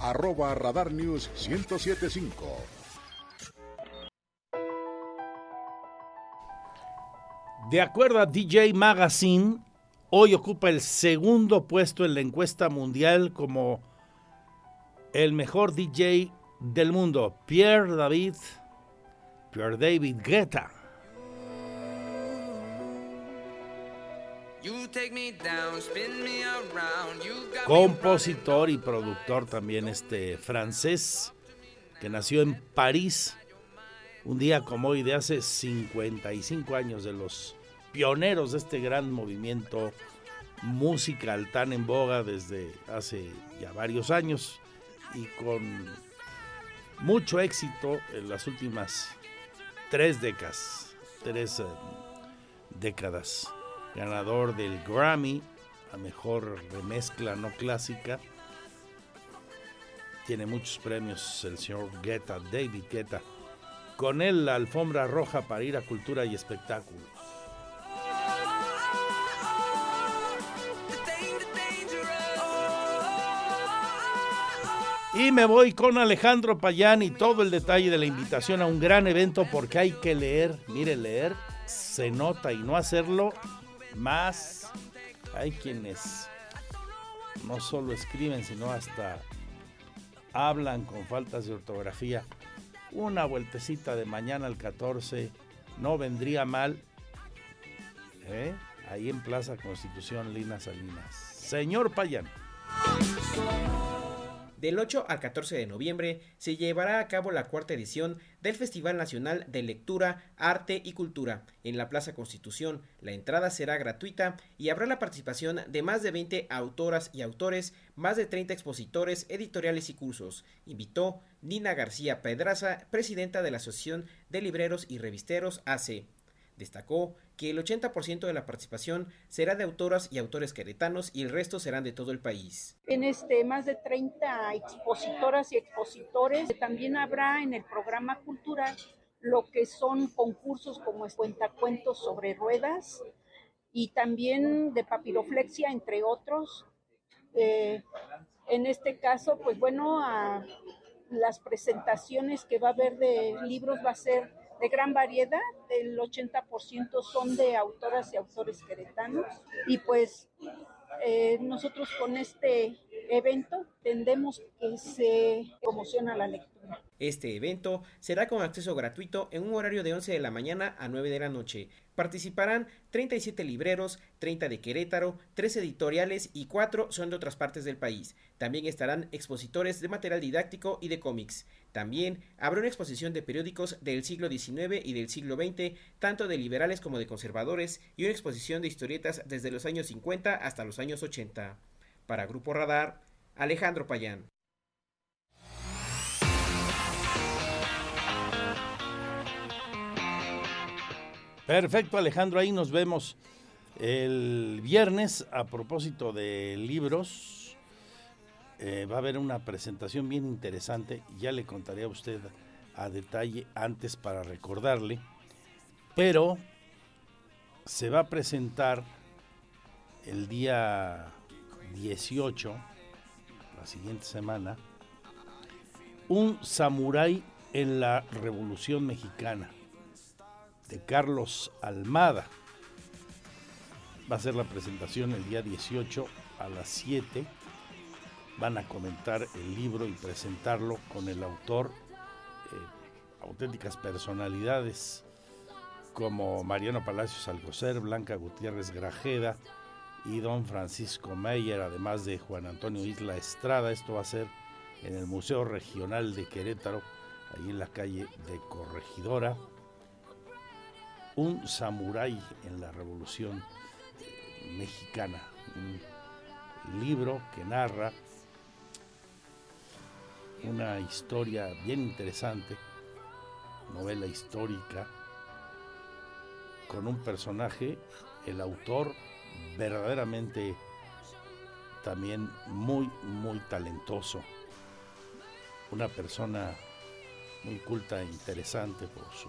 arroba Radar News 1075. De acuerdo a DJ Magazine, hoy ocupa el segundo puesto en la encuesta mundial como el mejor DJ del mundo, Pierre David, Pierre David Guetta. Compositor y productor también este francés que nació en París un día como hoy de hace 55 años de los pioneros de este gran movimiento musical tan en boga desde hace ya varios años y con mucho éxito en las últimas tres décadas, tres eh, décadas ganador del Grammy a mejor remezcla no clásica. Tiene muchos premios el señor Guetta, David Guetta. Con él la alfombra roja para ir a cultura y espectáculos. Y me voy con Alejandro Payán y todo el detalle de la invitación a un gran evento porque hay que leer, mire, leer se nota y no hacerlo más hay quienes no solo escriben, sino hasta hablan con faltas de ortografía. Una vueltecita de mañana al 14 no vendría mal. ¿eh? Ahí en Plaza Constitución, Lina Salinas. Señor Payán. Del 8 al 14 de noviembre se llevará a cabo la cuarta edición del Festival Nacional de Lectura, Arte y Cultura en la Plaza Constitución. La entrada será gratuita y habrá la participación de más de 20 autoras y autores, más de 30 expositores, editoriales y cursos. Invitó Nina García Pedraza, presidenta de la Asociación de Libreros y Revisteros AC. Destacó que el 80% de la participación será de autoras y autores queretanos y el resto serán de todo el país. En este, más de 30 expositoras y expositores. También habrá en el programa cultural lo que son concursos como cuentacuentos sobre ruedas y también de papiroflexia, entre otros. Eh, en este caso, pues bueno, las presentaciones que va a haber de libros va a ser de gran variedad, el 80% son de autoras y autores queretanos y pues eh, nosotros con este evento tendemos que se promociona la lectura. Este evento será con acceso gratuito en un horario de 11 de la mañana a 9 de la noche. Participarán 37 libreros, 30 de Querétaro, 3 editoriales y 4 son de otras partes del país. También estarán expositores de material didáctico y de cómics. También habrá una exposición de periódicos del siglo XIX y del siglo XX, tanto de liberales como de conservadores, y una exposición de historietas desde los años 50 hasta los años 80. Para Grupo Radar, Alejandro Payán. Perfecto, Alejandro, ahí nos vemos el viernes a propósito de libros. Eh, va a haber una presentación bien interesante, ya le contaré a usted a detalle antes para recordarle, pero se va a presentar el día 18, la siguiente semana, un samurái en la Revolución Mexicana de Carlos Almada. Va a ser la presentación el día 18 a las 7. Van a comentar el libro y presentarlo con el autor, eh, auténticas personalidades como Mariano Palacios Alcocer, Blanca Gutiérrez Grajeda y don Francisco Meyer, además de Juan Antonio Isla Estrada. Esto va a ser en el Museo Regional de Querétaro, ahí en la calle de Corregidora un samurái en la Revolución Mexicana. Un libro que narra una historia bien interesante, novela histórica, con un personaje, el autor verdaderamente también muy, muy talentoso, una persona muy culta e interesante por su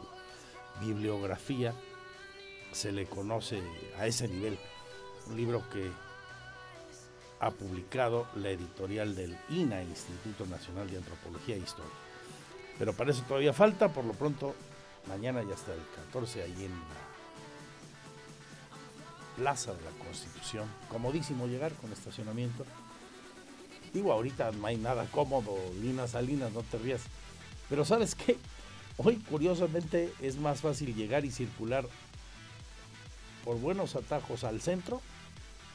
bibliografía, se le conoce a ese nivel. Un libro que ha publicado la editorial del INA, Instituto Nacional de Antropología e Historia. Pero para eso todavía falta, por lo pronto, mañana ya está el 14 ahí en la Plaza de la Constitución. Comodísimo llegar con estacionamiento. Digo, ahorita no hay nada cómodo, ni unas salinas, no te rías. Pero ¿sabes qué? Hoy curiosamente es más fácil llegar y circular por buenos atajos al centro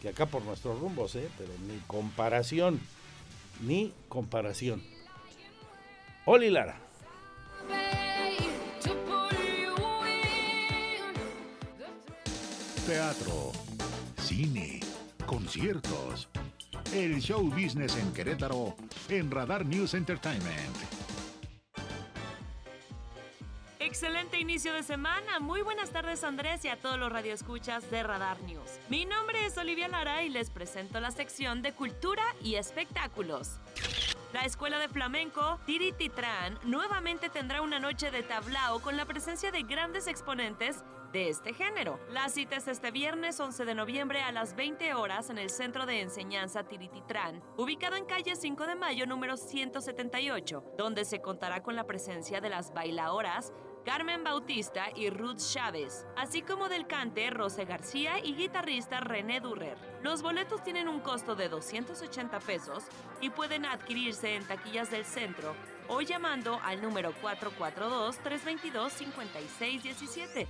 que acá por nuestros rumbos, ¿eh? pero ni comparación, ni comparación. Oli Lara. Teatro, cine, conciertos. El show business en Querétaro en Radar News Entertainment. Excelente inicio de semana. Muy buenas tardes Andrés y a todos los radioescuchas de Radar News. Mi nombre es Olivia Lara y les presento la sección de cultura y espectáculos. La Escuela de Flamenco Tirititran nuevamente tendrá una noche de tablao con la presencia de grandes exponentes de este género. La cita es este viernes 11 de noviembre a las 20 horas en el Centro de Enseñanza Tirititran, ubicado en calle 5 de Mayo número 178, donde se contará con la presencia de las bailadoras Carmen Bautista y Ruth Chávez, así como del cante Rose García y guitarrista René Durrer. Los boletos tienen un costo de 280 pesos y pueden adquirirse en taquillas del centro o llamando al número 442-322-5617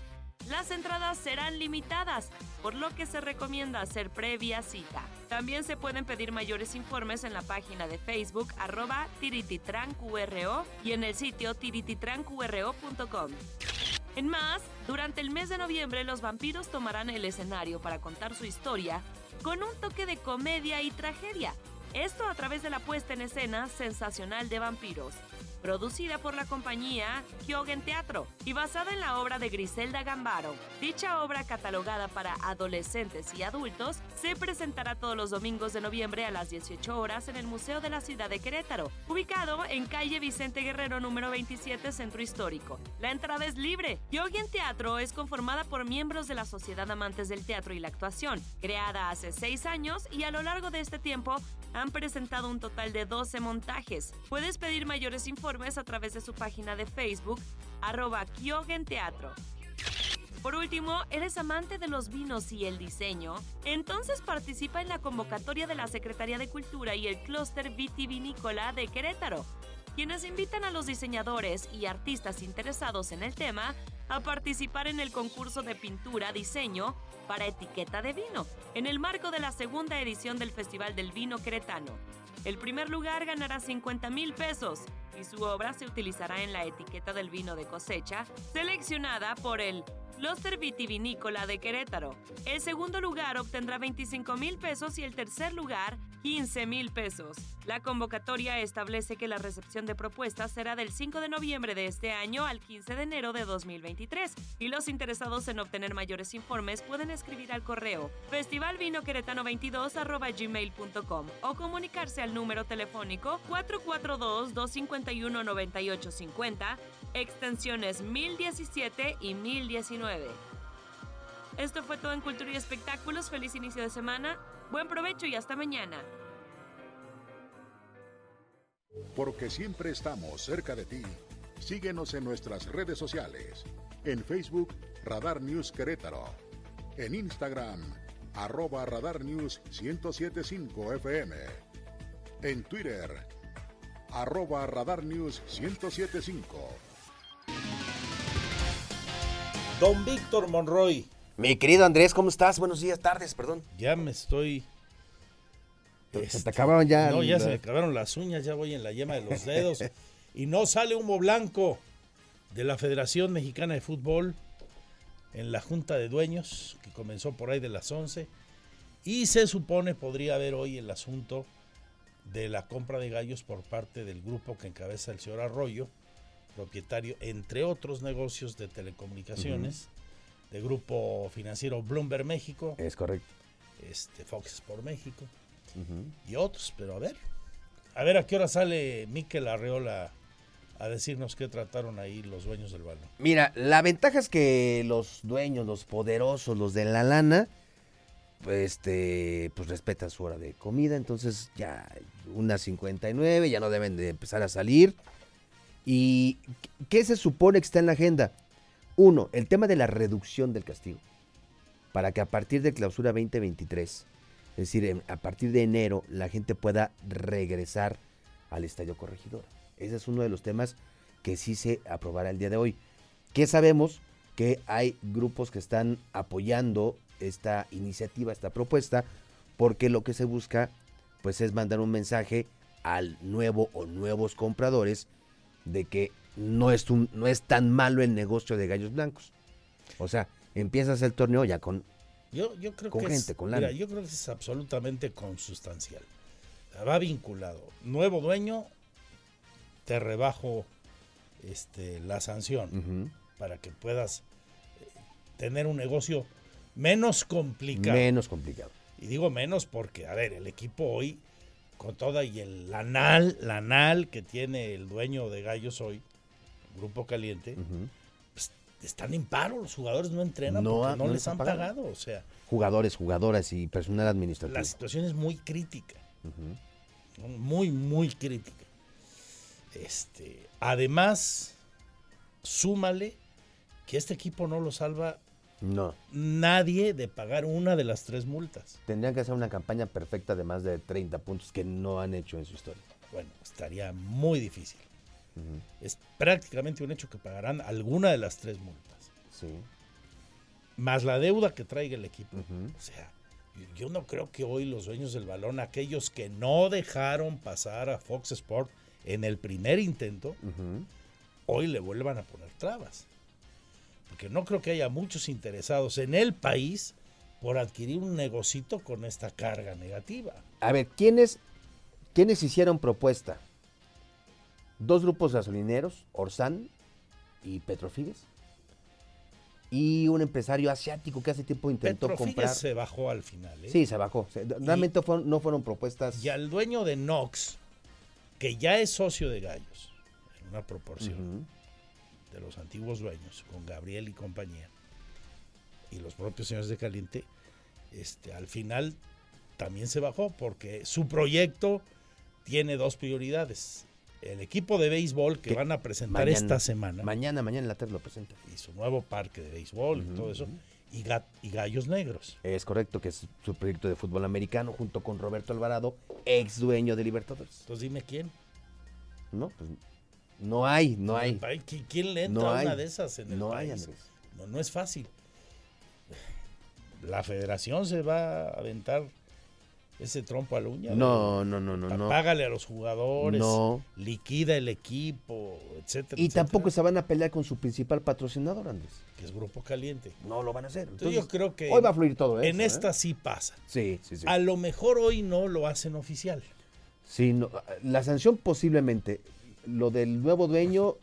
las entradas serán limitadas, por lo que se recomienda hacer previa cita. También se pueden pedir mayores informes en la página de Facebook arroba tirititranqro y en el sitio tirititranqro.com. En más, durante el mes de noviembre los vampiros tomarán el escenario para contar su historia con un toque de comedia y tragedia. Esto a través de la puesta en escena sensacional de vampiros producida por la compañía Kyogen Teatro y basada en la obra de Griselda Gambaro. Dicha obra, catalogada para adolescentes y adultos, se presentará todos los domingos de noviembre a las 18 horas en el Museo de la Ciudad de Querétaro, ubicado en calle Vicente Guerrero número 27, Centro Histórico. La entrada es libre. Kyogen Teatro es conformada por miembros de la Sociedad Amantes del Teatro y la Actuación, creada hace seis años y a lo largo de este tiempo han presentado un total de 12 montajes. Puedes pedir mayores informes a través de su página de Facebook, arroba Kyogen Teatro. Por último, ¿eres amante de los vinos y el diseño? Entonces participa en la convocatoria de la Secretaría de Cultura y el Clúster Vitivinícola de Querétaro, quienes invitan a los diseñadores y artistas interesados en el tema a participar en el concurso de pintura diseño para etiqueta de vino, en el marco de la segunda edición del Festival del Vino Queretano. El primer lugar ganará 50 mil pesos y su obra se utilizará en la etiqueta del vino de cosecha, seleccionada por el Cluster Vitivinícola de Querétaro. El segundo lugar obtendrá 25 mil pesos y el tercer lugar 15 mil pesos. La convocatoria establece que la recepción de propuestas será del 5 de noviembre de este año al 15 de enero de 2023 y los interesados en obtener mayores informes pueden escribir al correo festivalvinoqueretano22 o comunicarse al número telefónico 442-251-9850 extensiones 1017 y 1019. Esto fue todo en Cultura y Espectáculos. Feliz inicio de semana, buen provecho y hasta mañana. Porque siempre estamos cerca de ti. Síguenos en nuestras redes sociales. En Facebook, Radar News Querétaro. En Instagram, arroba Radar News 1075 FM. En Twitter, arroba Radar News 1075. Don Víctor Monroy. Mi querido Andrés, ¿cómo estás? Buenos días, tardes, perdón. Ya me estoy. Se te acabaron ya. No, ya se me acabaron las uñas, ya voy en la yema de los dedos. y no sale humo blanco de la Federación Mexicana de Fútbol en la Junta de Dueños, que comenzó por ahí de las 11. Y se supone podría haber hoy el asunto de la compra de gallos por parte del grupo que encabeza el señor Arroyo, propietario, entre otros negocios de telecomunicaciones, de grupo financiero Bloomberg México. Es correcto. Este, Fox Sport México y otros, pero a ver. A ver a qué hora sale Miquel Arreola a decirnos qué trataron ahí los dueños del balón. Mira, la ventaja es que los dueños, los poderosos, los de la lana, pues, este, pues respetan su hora de comida, entonces ya unas 59, ya no deben de empezar a salir. ¿Y qué se supone que está en la agenda? Uno, el tema de la reducción del castigo, para que a partir de clausura 2023, es decir, a partir de enero, la gente pueda regresar al estadio corregidor. Ese es uno de los temas que sí se aprobará el día de hoy. ¿Qué sabemos? Que hay grupos que están apoyando esta iniciativa, esta propuesta, porque lo que se busca pues es mandar un mensaje al nuevo o nuevos compradores de que no es, un, no es tan malo el negocio de gallos blancos. O sea, empiezas el torneo ya con, yo, yo creo con que gente, es, con mira, lana. yo creo que es absolutamente consustancial. Va vinculado. Nuevo dueño, te rebajo este, la sanción para que puedas eh, tener un negocio menos complicado. Menos complicado. Y digo menos porque, a ver, el equipo hoy, con toda y el lanal, lanal que tiene el dueño de Gallos hoy, Grupo Caliente, pues, están en paro, los jugadores no entrenan No porque no, no les han pagado. O sea, Jugadores, jugadoras y personal administrativo. la situación es muy crítica. Muy, muy crítica. Este, además, súmale que este equipo no lo salva No. nadie de pagar una de las tres multas. Tendrían que hacer una campaña perfecta de más de 30 puntos que no han hecho en su historia. Bueno, estaría muy difícil. Es prácticamente un hecho que pagarán alguna de las tres multas. Sí. Más la deuda que traiga el equipo. O sea, yo- no creo que hoy los dueños del balón, aquellos que no dejaron pasar a Fox Sport en el primer intento, hoy le vuelvan a poner trabas. Porque no creo que haya muchos interesados en el país por adquirir un negocito con esta carga negativa. A ver, ¿quiénes, ¿quiénes hicieron propuesta? Dos grupos gasolineros, Orsan y Petrofides. Y un empresario asiático que hace tiempo intentó comprar. se bajó al final. ¿eh? Sí, se bajó. Realmente fueron- no fueron propuestas. Y al dueño de Nox, que ya es socio de Gallos, en una proporción de los antiguos dueños, con Gabriel y compañía, y los propios señores de Caliente, este, al final también se bajó porque su proyecto tiene dos prioridades. El equipo de béisbol que Que van a presentar mañana- esta semana Mañana, mañana en la tarde lo presenta. y su nuevo parque de béisbol y todo eso, y, ga- y Gallos Negros. Es correcto, que es su proyecto de fútbol americano junto con Roberto Alvarado, ex dueño de Libertadores. Entonces dime quién. No, pues no hay, no hay. ¿Qui- ¿Quién le entra No a hay. una de esas en el No hay, país? Andrés. No, no es fácil. La federación se va a aventar ese trompo a la uña. No, no, no, no, no. Págale a los jugadores, No. liquida el equipo, etcétera. Y etcétera, tampoco se van a pelear con su principal patrocinador, Andrés. Que es Grupo Caliente. No lo van a hacer. Entonces, yo creo que hoy va a fluir todo En eso, ¿eh? esta sí pasa. Sí, sí, sí. A lo mejor hoy no lo hacen oficial. Sí, no, la sanción posiblemente, lo del nuevo dueño,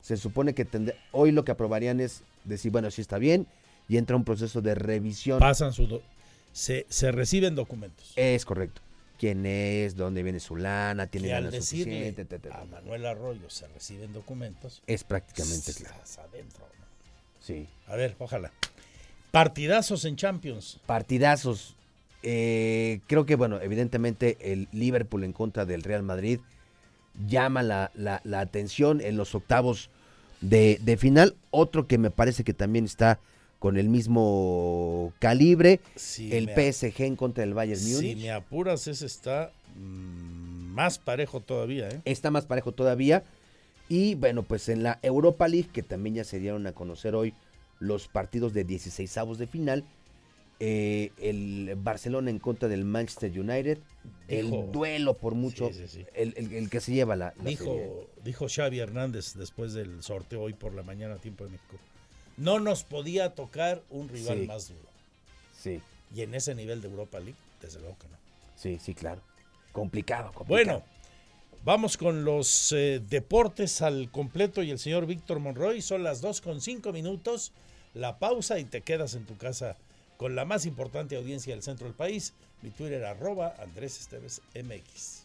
se supone que tendrá, hoy lo que aprobarían es decir, bueno, sí está bien, y entra un proceso de revisión. Pasan su... se, se reciben documentos. Es correcto. ¿Quién es? ¿Dónde viene su lana? ¿Tiene lana decirle suficiente? A Manuel Arroyo se reciben documentos. Es prácticamente claro. Adentro, ¿no? Sí. A ver, ojalá. Partidazos en Champions. Partidazos. Eh, creo que, bueno, evidentemente el Liverpool en contra del Real Madrid llama la, la- la atención en los octavos de, de final. Otro que me parece que también está con el mismo calibre, Sí, el PSG en contra del Bayern Si Múnich. me apuras, ese está mm, más parejo todavía, ¿eh? Está más parejo todavía. Y bueno, pues en la Europa League, que también ya se dieron a conocer hoy los partidos de 16 avos de final. eh, el Barcelona en contra del Manchester United. Dijo- el duelo por mucho. Sí, sí, sí. El, el- el que se lleva la, la serie. Dijo, dijo Xavi Hernández después del sorteo hoy por la mañana a tiempo de México. No nos podía tocar un rival Sí. más duro. Sí, Y en ese nivel de Europa League, desde luego que no. sí, sí, claro. complicado, complicado. Bueno, vamos con los eh, deportes al completo y el señor Víctor Monroy. Son las 2 con 5 minutos. La pausa y te quedas en tu casa con la más importante audiencia del centro del país. Mi Twitter arroba Andrés Esteves MX.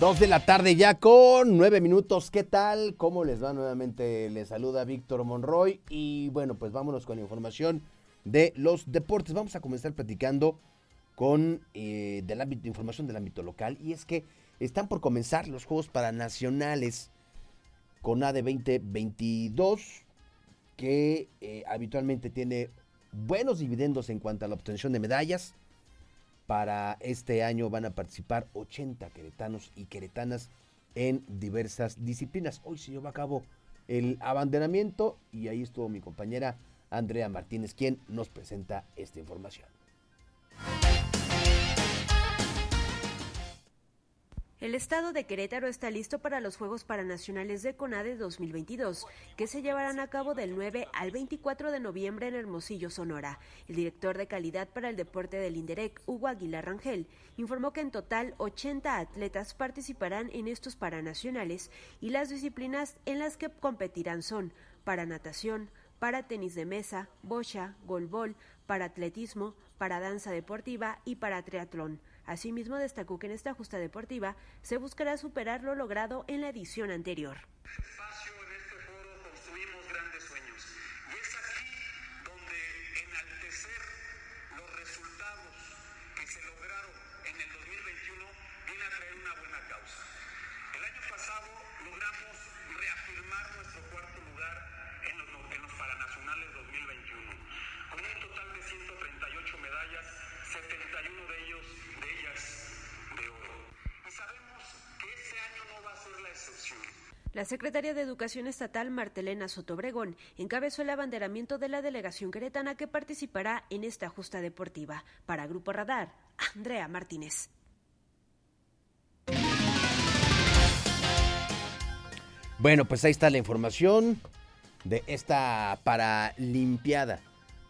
Dos de la tarde ya con nueve minutos. ¿Qué tal? ¿Cómo les va? Nuevamente les saluda Víctor Monroy. Y bueno, pues vámonos con la información de los deportes. Vamos a comenzar platicando con eh, del ámbito, información del ámbito local. Y es que están por comenzar los Juegos Paranacionales con AD 2022, que eh, habitualmente tiene buenos dividendos en cuanto a la obtención de medallas. Para este año van a participar 80 queretanos y queretanas en diversas disciplinas. Hoy se llevó a cabo el abanderamiento y ahí estuvo mi compañera Andrea Martínez, quien nos presenta esta información. El estado de Querétaro está listo para los Juegos Paranacionales de CONADE 2022, que se llevarán a cabo del 9 al 24 de noviembre en Hermosillo, Sonora. El director de calidad para el deporte del INDEREC, Hugo Aguilar Rangel, informó que en total 80 atletas participarán en estos Paranacionales y las disciplinas en las que competirán son para natación, para tenis de mesa, bocha, golbol, para atletismo, para danza deportiva y para triatlón. Asimismo, destacó que en esta justa deportiva se buscará superar lo logrado en la edición anterior. Secretaria de Educación Estatal, Martelena Sotobregón, encabezó el abanderamiento de la delegación queretana que participará en esta justa deportiva. Para Grupo Radar, Andrea Martínez. Bueno, pues ahí está la información de esta Paralimpiada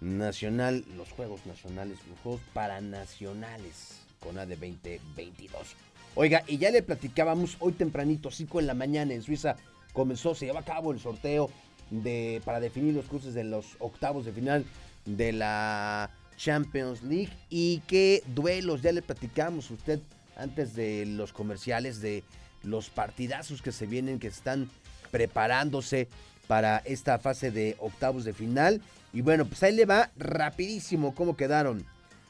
Nacional, los Juegos Nacionales, los Juegos Paranacionales con AD 2022. Oiga, y ya le platicábamos hoy tempranito, 5 en la mañana en Suiza, comenzó, se lleva a cabo el sorteo de, para definir los cruces de los octavos de final de la Champions League y qué duelos, ya le platicamos usted antes de los comerciales, de los partidazos que se vienen, que están preparándose para esta fase de octavos de final. Y bueno, pues ahí le va rapidísimo cómo quedaron.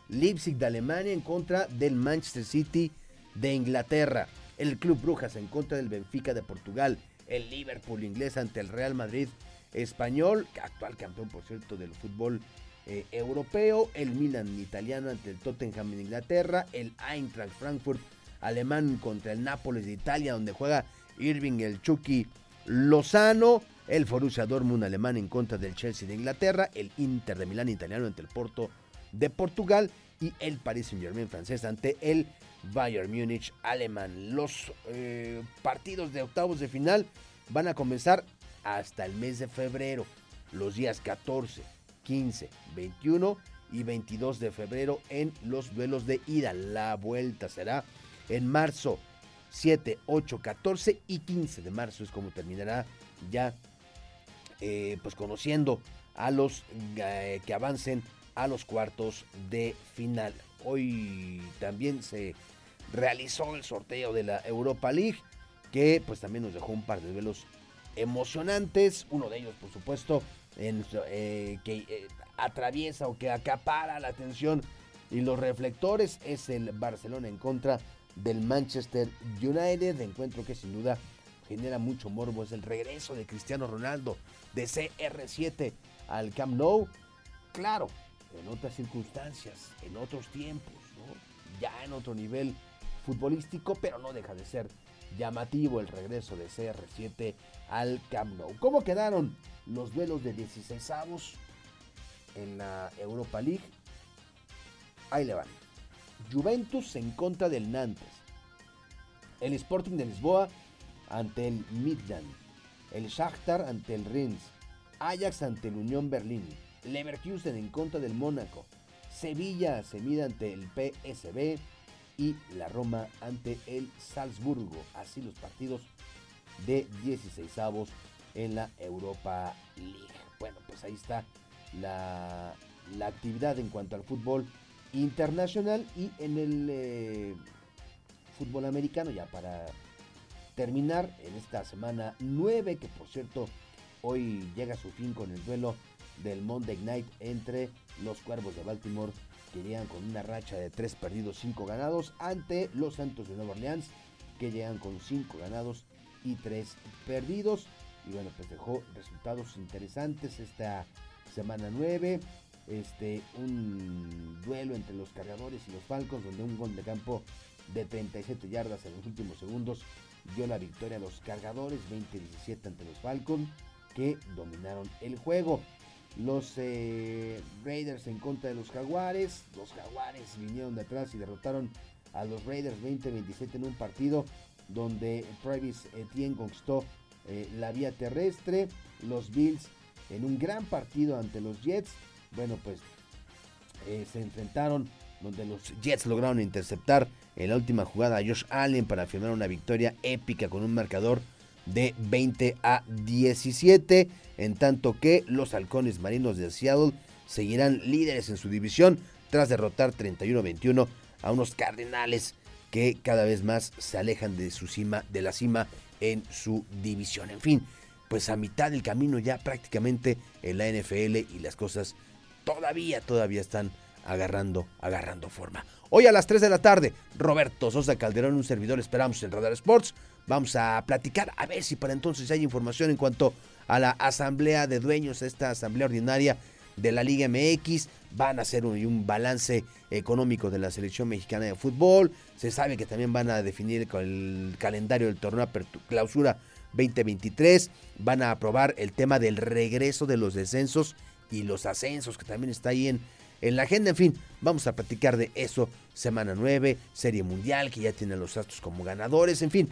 Leipzig de Alemania en contra del Manchester City de Inglaterra. El Club Brujas en contra del Benfica de Portugal. El Liverpool inglés ante el Real Madrid español, actual campeón por cierto del fútbol eh, europeo. El Milan italiano ante el Tottenham en Inglaterra. El Eintracht Frankfurt alemán contra el Nápoles de Italia donde juega Irving el Chucky Lozano. El Borussia Dortmund alemán en contra del Chelsea de Inglaterra. El Inter de Milán italiano ante el Porto de Portugal y el Paris Saint Germain francés ante el Bayern Múnich alemán. Los eh, partidos de octavos de final van a comenzar hasta el mes de febrero, los días 14, 15, 21 y 22 de febrero en los duelos de ida. La vuelta será en marzo 7, 8, 14 y 15 de marzo es como terminará ya eh, pues conociendo a los eh, que avancen a los cuartos de final. Hoy también se realizó el sorteo de la Europa League, que pues también nos dejó un par de duelos emocionantes. Uno de ellos, por supuesto, eh, que eh, atraviesa o que acapara la atención y los reflectores es el Barcelona en contra del Manchester United. Encuentro que sin duda genera mucho morbo es el regreso de Cristiano Ronaldo de CR7 al Camp Nou. Claro, en otras circunstancias, en otros tiempos, ya en otro nivel futbolístico, pero no deja de ser llamativo el regreso de CR7 al Camp Nou. ¿Cómo quedaron los duelos de 16 avos en la Europa League? Ahí le van. Juventus en contra del Nantes. El Sporting de Lisboa ante el Midland. El Shakhtar ante el Rennes. Ajax ante el Unión Berlín. Leverkusen en contra del Mónaco. Sevilla se mide ante el PSB y la Roma ante el Salzburgo. Así los partidos de 16 avos en la Europa League. Bueno, pues ahí está la, actividad en cuanto al fútbol internacional y en el eh, fútbol americano ya para terminar en esta semana 9 que por cierto hoy llega a su fin con el duelo del Monday Night entre los Cuervos de Baltimore que llegan con una racha de 3 perdidos, 5 ganados ante los Santos de Nueva Orleans que llegan con 5 ganados y 3 perdidos. Y bueno, pues dejó resultados interesantes esta semana 9. Este, un duelo entre los cargadores y los Falcons, donde un gol de campo de 37 yardas en los últimos segundos dio la victoria a los cargadores, 20-17 ante los Falcons, que dominaron el juego. Los eh, Raiders en contra de los Jaguares. Los Jaguares vinieron de atrás y derrotaron a los Raiders 20-27 en un partido donde Travis Etienne conquistó eh, la vía terrestre. Los Bills en un gran partido ante los Jets. Bueno, pues eh, se enfrentaron donde los Jets lograron interceptar en la última jugada a Josh Allen para firmar una victoria épica con un marcador de 20 a 17, en tanto que los halcones marinos de Seattle seguirán líderes en su división tras derrotar 31-21 a unos cardenales que cada vez más se alejan de su cima, de la cima en su división. En fin, pues a mitad del camino ya prácticamente en la NFL y las cosas todavía, todavía están agarrando, agarrando forma. Hoy a las 3 de la tarde, Roberto Sosa Calderón, un servidor, esperamos en Radar Sports. Vamos a platicar a ver si para entonces hay información en cuanto a la asamblea de dueños, esta asamblea ordinaria de la Liga MX. Van a hacer un, un, balance económico de la selección mexicana de fútbol. Se sabe que también van a definir el calendario del torneo clausura 2023. Van a aprobar el tema del regreso de los descensos y los ascensos, que también está ahí en, en la agenda. En fin, vamos a platicar de eso. Semana 9, Serie Mundial, que ya tiene los Astros como ganadores. En fin,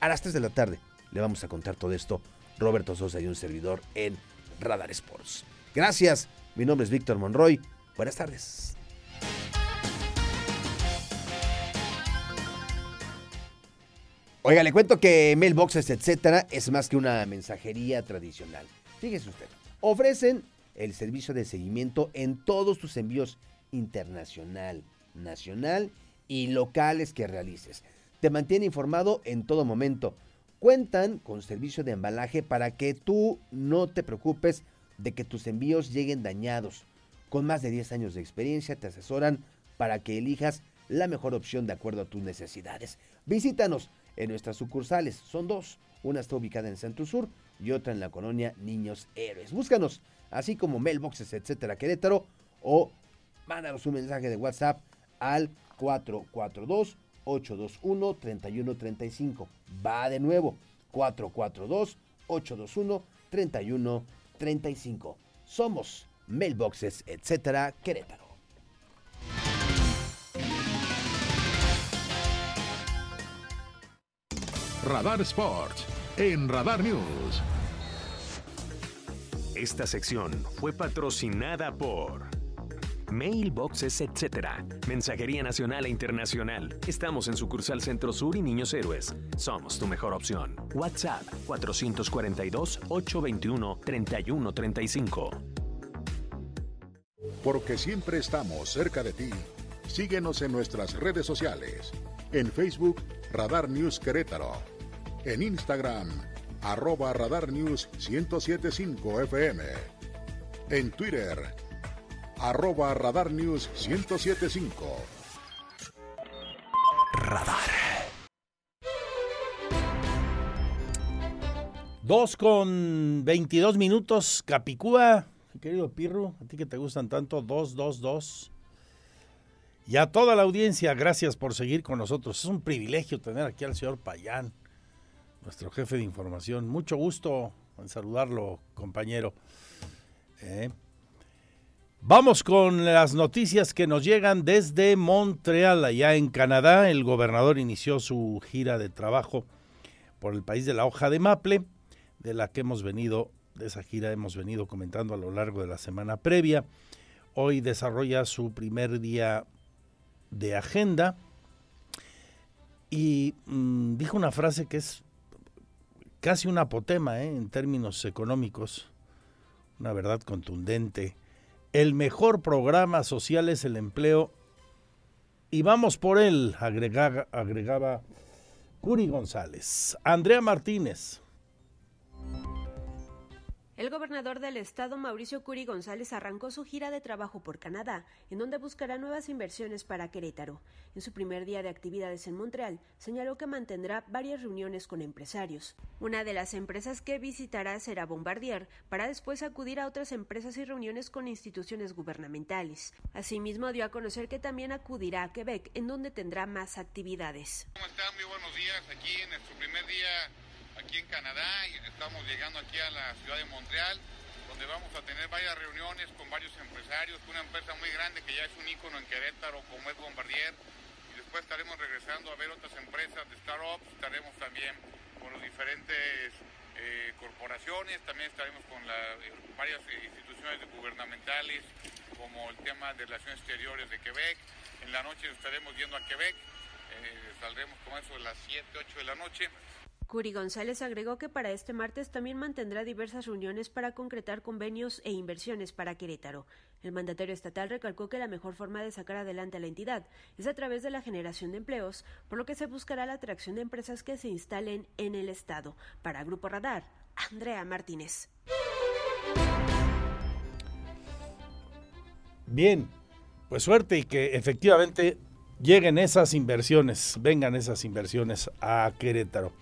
a las 3 de la tarde le vamos a contar todo esto. Roberto Sosa y un servidor en Radar Sports. Gracias, mi nombre es Víctor Monroy. Buenas tardes. Oiga, le cuento que Mailboxes, etcétera, es más que una mensajería tradicional. Fíjese usted, ofrecen el servicio de seguimiento en todos tus envíos internacional, nacional y locales que realices. Te mantiene informado en todo momento. Cuentan con servicio de embalaje para que tú no te preocupes de que tus envíos lleguen dañados. Con más de 10 años de experiencia te asesoran para que elijas la mejor opción de acuerdo a tus necesidades. Visítanos en nuestras sucursales. Son dos. Una está ubicada en Centro Sur y otra en la colonia Niños Héroes. Búscanos así como mailboxes, etcétera, Querétaro, o mándanos un mensaje de WhatsApp al 442-821-3135. Va de nuevo, 442-821-3135. Somos mailboxes, etcétera, Querétaro. Radar Sports en Radar News. Esta sección fue patrocinada por Mailboxes, etc. Mensajería nacional e internacional. Estamos en sucursal Centro Sur y Niños Héroes. Somos tu mejor opción. WhatsApp 442-821-3135. Porque siempre estamos cerca de ti. Síguenos en nuestras redes sociales. En Facebook, Radar News Querétaro. En Instagram, arroba Radar News 1075 FM. En Twitter, arroba Radar News 1075. Radar. Dos con 22 minutos, Capicúa, querido Pirro, a ti que te gustan tanto, dos, dos, dos. Y a toda la audiencia, gracias por seguir con nosotros. Es un privilegio tener aquí al señor Payán, nuestro jefe de información. Mucho gusto en saludarlo, compañero. Eh, Vamos con las noticias que nos llegan desde Montreal, allá en Canadá. El gobernador inició su gira de trabajo por el país de la hoja de maple, de la que hemos venido, de esa gira hemos venido comentando a lo largo de la semana previa. Hoy desarrolla su primer día de agenda y mm, dijo una frase que es casi un apotema ¿eh? en términos económicos, una verdad contundente el mejor programa social es el empleo y vamos por él, agregaba, agregaba Curi González. Andrea Martínez. El gobernador del estado, Mauricio Curi González, arrancó su gira de trabajo por Canadá, en donde buscará nuevas inversiones para Querétaro. En su primer día de actividades en Montreal, señaló que mantendrá varias reuniones con empresarios. Una de las empresas que visitará será Bombardier, para después acudir a otras empresas y reuniones con instituciones gubernamentales. Asimismo, dio a conocer que también acudirá a Quebec, en donde tendrá más actividades. ¿Cómo están? Muy buenos días. Aquí en nuestro primer día aquí en Canadá y estamos llegando aquí a la ciudad de Montreal, donde vamos a tener varias reuniones con varios empresarios, una empresa muy grande que ya es un ícono en Querétaro como es Bombardier, y después estaremos regresando a ver otras empresas de startups, estaremos también con las diferentes eh, corporaciones, también estaremos con eh, varias instituciones gubernamentales como el tema de relaciones exteriores de Quebec, en la noche estaremos yendo a Quebec, eh, saldremos con eso de las 7, 8 de la noche. Curi González agregó que para este martes también mantendrá diversas reuniones para concretar convenios e inversiones para Querétaro. El mandatario estatal recalcó que la mejor forma de sacar adelante a la entidad es a través de la generación de empleos, por lo que se buscará la atracción de empresas que se instalen en el estado. Para Grupo Radar, Andrea Martínez. Bien, pues suerte y que efectivamente lleguen esas inversiones, vengan esas inversiones a Querétaro.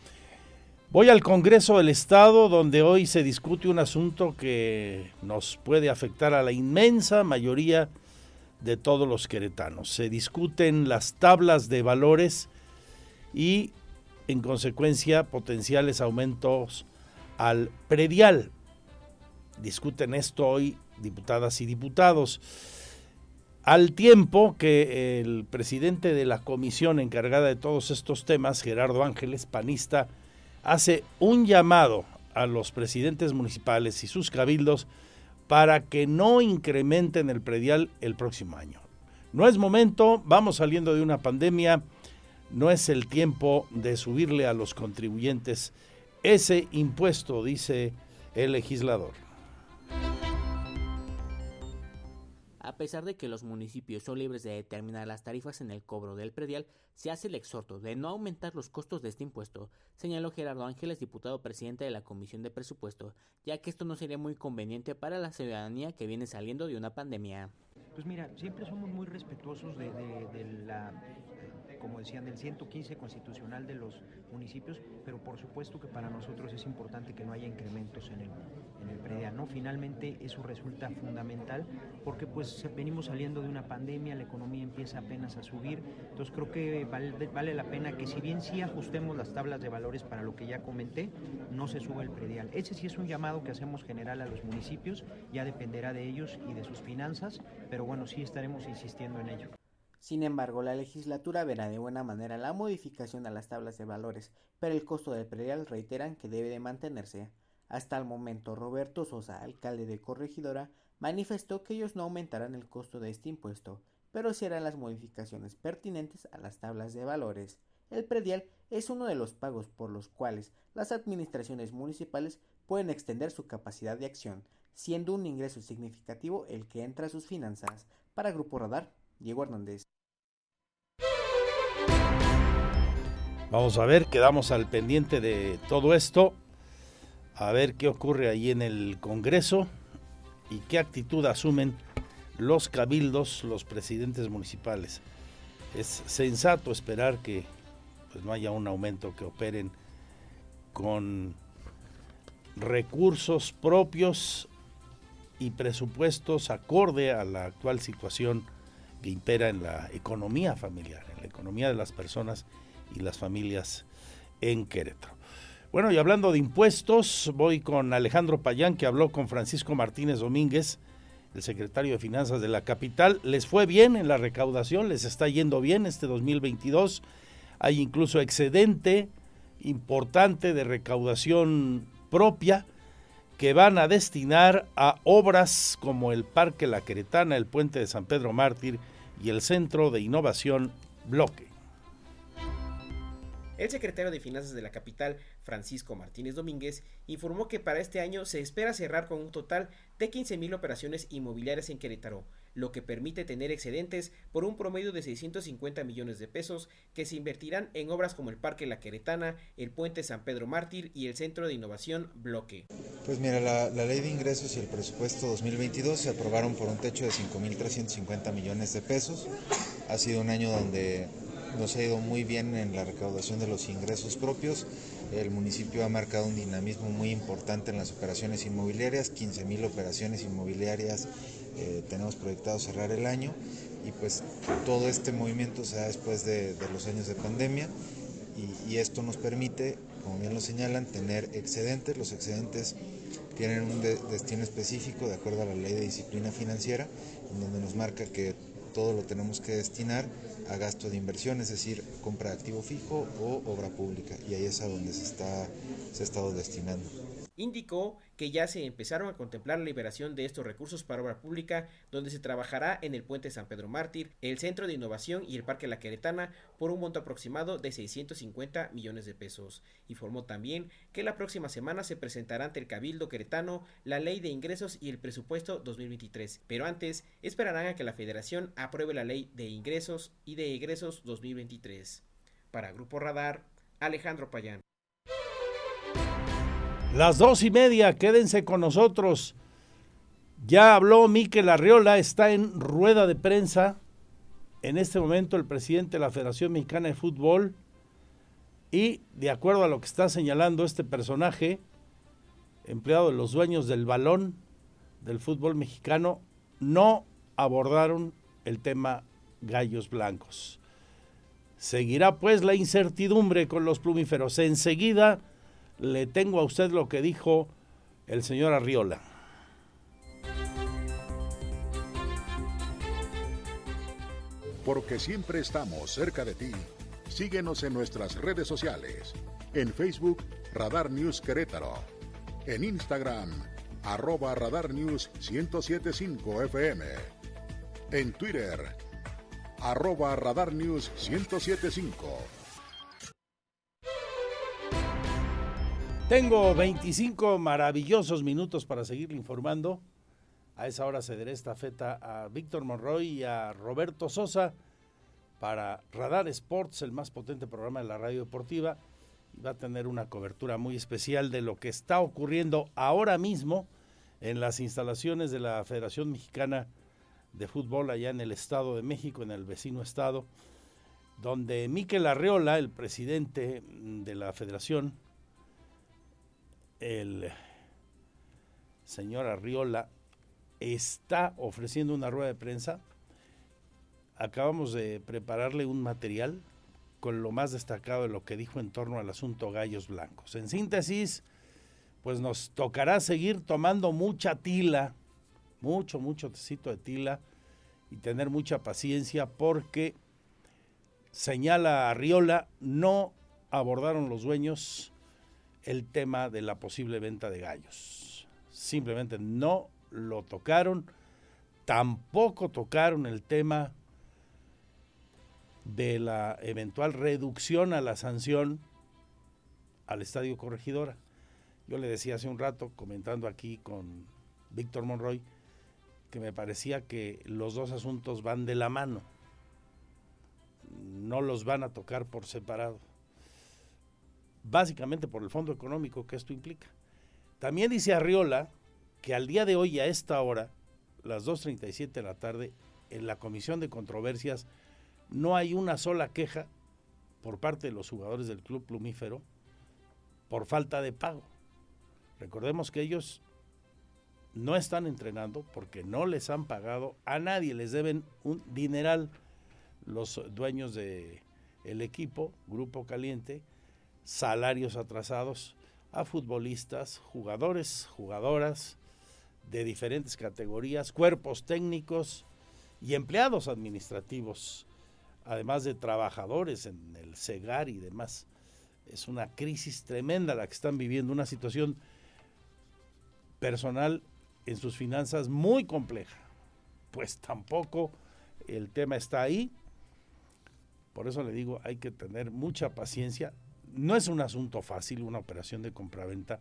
Voy al Congreso del Estado, donde hoy se discute un asunto que nos puede afectar a la inmensa mayoría de todos los queretanos. Se discuten las tablas de valores y, en consecuencia, potenciales aumentos al predial. Discuten esto hoy diputadas y diputados. Al tiempo que el presidente de la comisión encargada de todos estos temas, Gerardo Ángeles, panista, hace un llamado a los presidentes municipales y sus cabildos para que no incrementen el predial el próximo año. No es momento, vamos saliendo de una pandemia, no es el tiempo de subirle a los contribuyentes ese impuesto, dice el legislador. A pesar de que los municipios son libres de determinar las tarifas en el cobro del predial, se hace el exhorto de no aumentar los costos de este impuesto, señaló Gerardo Ángeles, diputado presidente de la Comisión de Presupuesto, ya que esto no sería muy conveniente para la ciudadanía que viene saliendo de una pandemia. Pues mira, siempre somos muy respetuosos de, la, como decían, del 115 constitucional de los municipios, pero por supuesto que para nosotros es importante que no haya incrementos en el, en el predial, ¿no? Finalmente eso resulta fundamental porque pues venimos saliendo de una pandemia, la economía empieza apenas a subir, entonces creo que vale, vale la pena que si bien sí ajustemos las tablas de valores para lo que ya comenté, no se suba el predial. Ese sí es un llamado que hacemos general a los municipios, ya dependerá de ellos y de sus finanzas, pero bueno, sí estaremos insistiendo en ello. Sin embargo, la legislatura verá de buena manera la modificación a las tablas de valores, pero el costo del predial reiteran que debe de mantenerse. Hasta el momento, Roberto Sosa, alcalde de Corregidora, manifestó que ellos no aumentarán el costo de este impuesto, pero sí harán las modificaciones pertinentes a las tablas de valores. El predial es uno de los pagos por los cuales las administraciones municipales pueden extender su capacidad de acción, siendo un ingreso significativo el que entra a sus finanzas. Para Grupo Radar, Diego Hernández. Vamos a ver, quedamos al pendiente de todo esto, a ver qué ocurre ahí en el Congreso y qué actitud asumen los cabildos, los presidentes municipales. Es sensato esperar que pues, no haya un aumento que operen con recursos propios y presupuestos acorde a la actual situación que impera en la economía familiar, en la economía de las personas y las familias en Querétaro. Bueno, y hablando de impuestos, voy con Alejandro Payán, que habló con Francisco Martínez Domínguez, el secretario de Finanzas de la capital. Les fue bien en la recaudación, les está yendo bien este 2022. Hay incluso excedente importante de recaudación propia que van a destinar a obras como el Parque La Queretana, el Puente de San Pedro Mártir y el Centro de Innovación Bloque. El secretario de Finanzas de la capital, Francisco Martínez Domínguez, informó que para este año se espera cerrar con un total de 15.000 operaciones inmobiliarias en Querétaro, lo que permite tener excedentes por un promedio de 650 millones de pesos que se invertirán en obras como el Parque La Queretana, el Puente San Pedro Mártir y el Centro de Innovación Bloque. Pues mira, la, la ley de ingresos y el presupuesto 2022 se aprobaron por un techo de 5.350 millones de pesos. Ha sido un año donde nos ha ido muy bien en la recaudación de los ingresos propios. El municipio ha marcado un dinamismo muy importante en las operaciones inmobiliarias, 15.000 operaciones inmobiliarias eh, tenemos proyectado cerrar el año y pues todo este movimiento se da después de, los años de pandemia y, esto nos permite, como bien lo señalan, tener excedentes. Los excedentes tienen un destino específico de acuerdo a la ley de disciplina financiera, en donde nos marca que todo lo tenemos que destinar a gasto de inversión, es decir, compra de activo fijo o obra pública, y ahí es a donde se, está, se ha estado destinando. Indicó que ya se empezaron a contemplar la liberación de estos recursos para obra pública, donde se trabajará en el puente San Pedro Mártir, el Centro de Innovación y el Parque La Queretana por un monto aproximado de 650 millones de pesos. Informó también que la próxima semana se presentará ante el Cabildo Queretano la Ley de Ingresos y el Presupuesto 2023, pero antes esperarán a que la Federación apruebe la Ley de Ingresos y de Egresos 2023. Para Grupo Radar, Alejandro Payán. Las dos y media, quédense con nosotros. Ya habló Miquel Arriola, está en rueda de prensa. En este momento el presidente de la Federación Mexicana de Fútbol. Y de acuerdo a lo que está señalando este personaje, empleado de los dueños del balón del fútbol mexicano, no abordaron el tema gallos blancos. Seguirá pues la incertidumbre con los plumíferos. Enseguida le tengo a usted lo que dijo el señor Arriola. Porque siempre estamos cerca de ti. Síguenos en nuestras redes sociales. En Facebook, Radar News Querétaro. En Instagram, arroba Radar News 1075 FM. En Twitter, arroba Radar News 1075. Tengo 25 maravillosos minutos para seguir informando. A esa hora cederé esta feta a Víctor Monroy y a Roberto Sosa para Radar Sports, el más potente programa de la radio deportiva. Va a tener una cobertura muy especial de lo que está ocurriendo ahora mismo en las instalaciones de la Federación Mexicana de Fútbol allá en el Estado de México, en el vecino estado, donde Miquel Arreola, el presidente de la federación, el señor Arriola está ofreciendo una rueda de prensa. Acabamos de prepararle un material con lo más destacado de lo que dijo en torno al asunto Gallos Blancos. En síntesis, pues nos tocará seguir tomando mucha tila, mucho, mucho tecito de tila y tener mucha paciencia porque señala Arriola, no abordaron los dueños el tema de la posible venta de gallos. Simplemente no lo tocaron. Tampoco tocaron el tema de la eventual reducción a la sanción al Estadio Corregidora. Yo le decía hace un rato, comentando aquí con Víctor Monroy, que me parecía que los dos asuntos van de la mano. No los van a tocar por separado básicamente por el fondo económico que esto implica. También dice Arriola que al día de hoy, a esta hora, las 2.37 de la tarde, en la Comisión de Controversias, no hay una sola queja por parte de los jugadores del Club Plumífero por falta de pago. Recordemos que ellos no están entrenando porque no les han pagado a nadie, les deben un dineral los dueños de el equipo, Grupo Caliente, salarios atrasados a futbolistas, jugadores, jugadoras de diferentes categorías, cuerpos técnicos y empleados administrativos, además de trabajadores en el CEGAR y demás. Es una crisis tremenda la que están viviendo, una situación personal en sus finanzas muy compleja. Pues tampoco el tema está ahí. Por eso le digo, hay que tener mucha paciencia. No es un asunto fácil una operación de compraventa.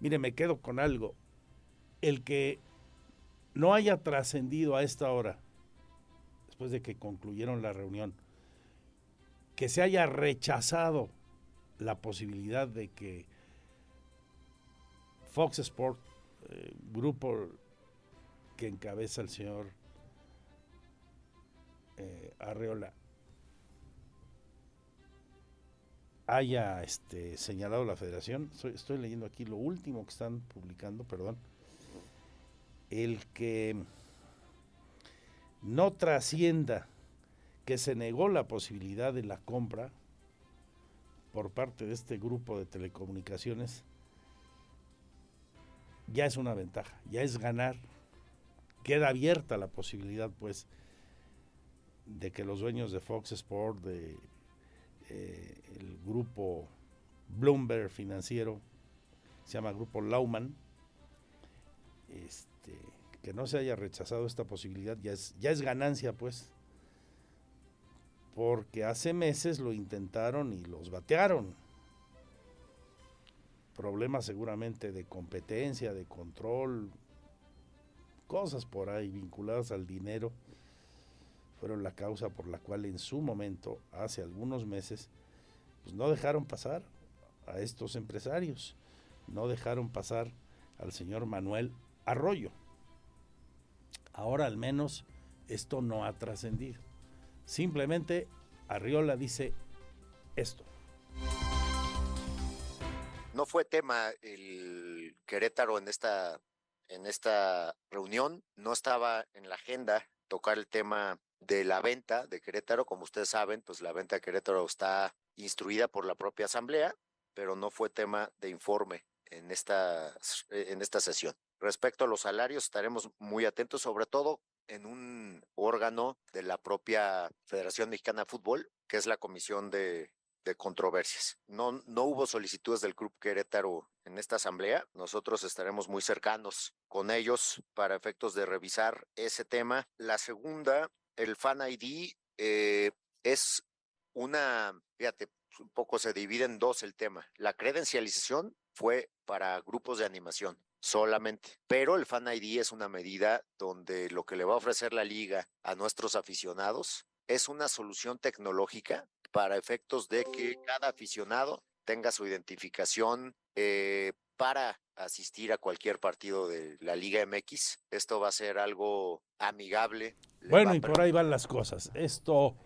Mire, me quedo con algo. El que no haya trascendido a esta hora, después de que concluyeron la reunión, que se haya rechazado la posibilidad de que Fox Sport eh, grupo que encabeza el señor eh, Arreola haya este, señalado la federación, estoy, leyendo aquí lo último que están publicando, perdón, el que no trascienda que se negó la posibilidad de la compra por parte de este grupo de telecomunicaciones ya es una ventaja, ya es ganar. Queda abierta la posibilidad, pues, de que los dueños de Fox Sport, de eh, el grupo Bloomberg financiero, se llama Grupo Lauman, este, que no se haya rechazado esta posibilidad, ya es, ya es ganancia, pues, porque hace meses lo intentaron y los batearon. Problemas seguramente de competencia, de control, cosas por ahí vinculadas al dinero, la causa por la cual en su momento, hace algunos meses, pues no dejaron pasar a estos empresarios, no dejaron pasar al señor Manuel Arroyo. Ahora al menos esto no ha trascendido. Simplemente Arriola dice esto. No fue tema el Querétaro en esta, en esta reunión, no estaba en la agenda tocar el tema de la venta de Querétaro. Como ustedes saben, pues la venta de Querétaro está instruida por la propia asamblea, pero no fue tema de informe en esta, en esta sesión. Respecto a los salarios, estaremos muy atentos, sobre todo en un órgano de la propia Federación Mexicana de Fútbol, que es la Comisión de de controversias. No, no hubo solicitudes del Club Querétaro en esta asamblea. Nosotros estaremos muy cercanos con ellos para efectos de revisar ese tema. La segunda, el Fan ID, eh, es una, fíjate, un poco se divide en dos el tema. La credencialización fue para grupos de animación solamente. Pero el Fan ID es una medida donde lo que le va a ofrecer la liga a nuestros aficionados es una solución tecnológica para efectos de que cada aficionado tenga su identificación eh, para asistir a cualquier partido de la Liga MX. Esto va a ser algo amigable. Bueno, y por ahí van las cosas. Esto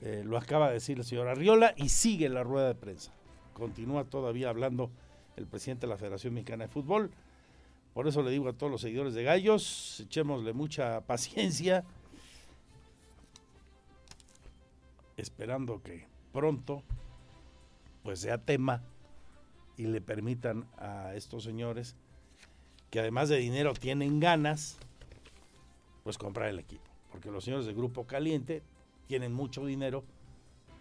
eh, lo acaba de decir el señor Arriola y sigue la rueda de prensa. Continúa todavía hablando el presidente de la Federación Mexicana de Fútbol. Por eso le digo a todos los seguidores de Gallos, echémosle mucha paciencia esperando que pronto pues sea tema y le permitan a estos señores que además de dinero tienen ganas pues comprar el equipo, porque los señores del Grupo Caliente tienen mucho dinero,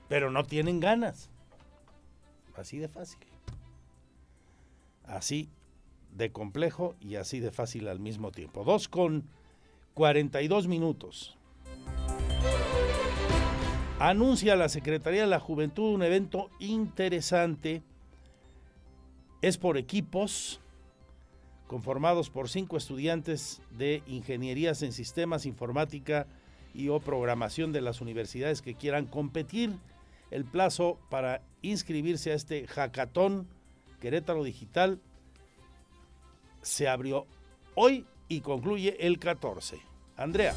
pero no tienen ganas. Así de fácil. Así de complejo y así de fácil al mismo tiempo. Dos con 42 minutos anuncia la Secretaría de la Juventud un evento interesante. Es por equipos conformados por cinco estudiantes de ingenierías en sistemas, informática y o programación de las universidades que quieran competir. El plazo para inscribirse a este hackathon Querétaro Digital se abrió hoy y concluye el 14. Andrea.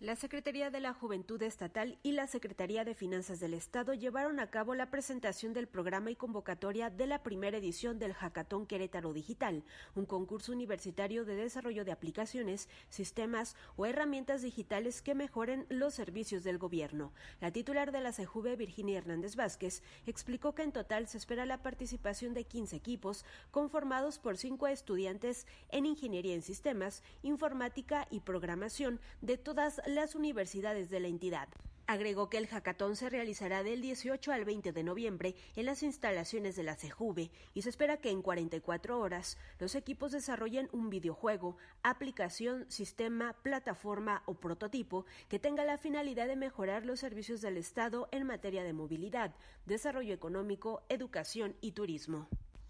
La Secretaría de la Juventud Estatal y la Secretaría de Finanzas del Estado llevaron a cabo la presentación del programa y convocatoria de la primera edición del Hackathon Querétaro Digital, un concurso universitario de desarrollo de aplicaciones, sistemas o herramientas digitales que mejoren los servicios del gobierno. La titular de la CEJUVE, Virginia Hernández Vázquez, explicó que en total se espera la participación de 15 equipos conformados por cinco estudiantes en ingeniería en sistemas, informática y programación de todas las universidades de la entidad. Agregó que el hackathon se realizará del 18 al 20 de noviembre en las instalaciones de la CEJUVE y se espera que en 44 horas los equipos desarrollen un videojuego, aplicación, sistema, plataforma o prototipo que tenga la finalidad de mejorar los servicios del Estado en materia de movilidad, desarrollo económico, educación y turismo.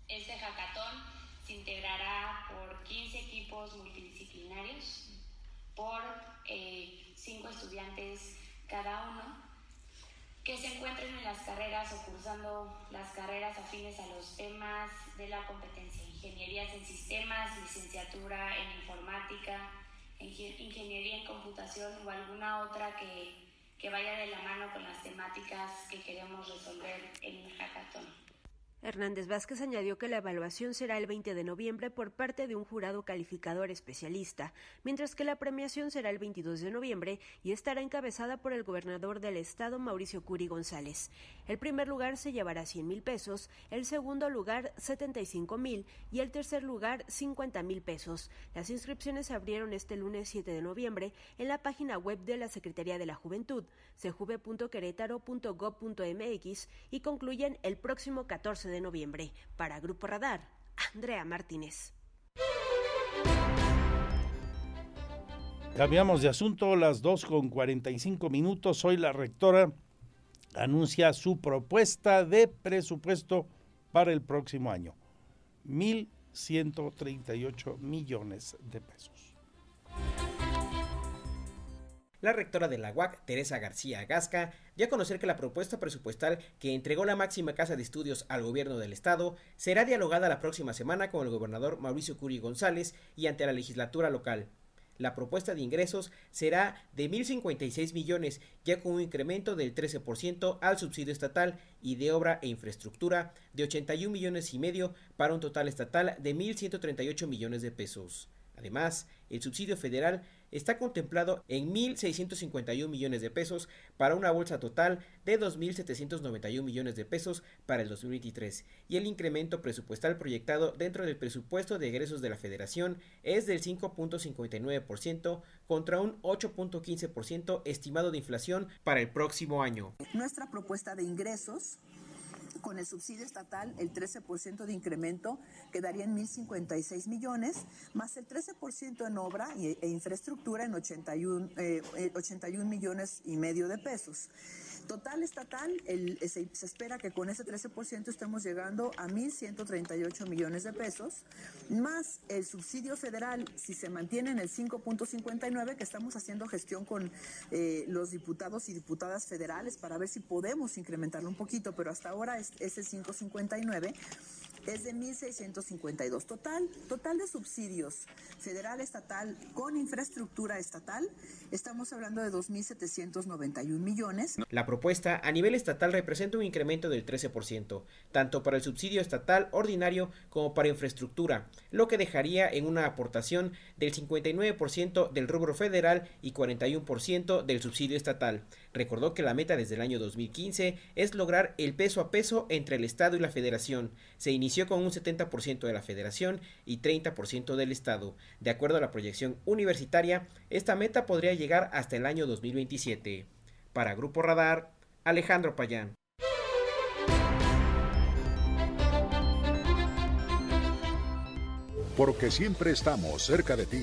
Este hackathon se integrará por 15 equipos multidisciplinarios, por eh, cinco estudiantes cada uno que se encuentren en las carreras o cursando las carreras afines a los temas de la competencia, ingenierías en sistemas, licenciatura en informática, ingeniería en computación o alguna otra que, que vaya de la mano con las temáticas que queremos resolver en el hackathon. Hernández Vázquez añadió que la evaluación será el 20 de noviembre por parte de un jurado calificador especialista, mientras que la premiación será el 22 de noviembre y estará encabezada por el gobernador del estado, Mauricio Curi González. El primer lugar se llevará 100 mil pesos, el segundo lugar 75 mil y el tercer lugar 50 mil pesos. Las inscripciones se abrieron este lunes 7 de noviembre en la página web de la Secretaría de la Juventud, sejuve.querétaro.gov.mx y concluyen el próximo 14 de noviembre. Para Grupo Radar, Andrea Martínez. Cambiamos de asunto, las 2 con 45 minutos. Hoy la rectora anuncia su propuesta de presupuesto para el próximo año. 1.138 millones de pesos. La rectora de la UAC, Teresa García Gasca, dio a conocer que la propuesta presupuestal que entregó la máxima casa de estudios al gobierno del estado será dialogada la próxima semana con el gobernador Mauricio Curi González y ante la legislatura local. La propuesta de ingresos será de 1.056 millones, ya con un incremento del 13% al subsidio estatal y de obra e infraestructura de 81 millones y medio para un total estatal de 1.138 millones de pesos. Además, el subsidio federal está contemplado en 1.651 millones de pesos para una bolsa total de 2.791 millones de pesos para el 2023 y el incremento presupuestal proyectado dentro del presupuesto de egresos de la federación es del 5.59% contra un 8.15% estimado de inflación para el próximo año. Nuestra propuesta de ingresos con el subsidio estatal, el 13% de incremento quedaría en 1.056 millones, más el 13% en obra e infraestructura en 81, 81 eh, millones y medio de pesos. Total estatal, el, se, espera que con ese 13% estemos llegando a 1.138 millones de pesos, más el subsidio federal, si se mantiene en el 5.59, que estamos haciendo gestión con eh, los diputados y diputadas federales para ver si podemos incrementarlo un poquito, pero hasta ahora es, es el 5.59 es de 1.652. Total, total de subsidios federal, estatal, con infraestructura estatal, estamos hablando de 2.791 millones. La propuesta a nivel estatal representa un incremento del 13%, tanto para el subsidio estatal ordinario como para infraestructura, lo que dejaría en una aportación del 59% del rubro federal y 41% del subsidio estatal. Recordó que la meta desde el año 2015 es lograr el peso a peso entre el Estado y la Federación. Se inició con un 70% de la Federación y 30% del Estado. De acuerdo a la proyección universitaria, esta meta podría llegar hasta el año 2027. Para Grupo Radar, Alejandro Payán. Porque siempre estamos cerca de ti.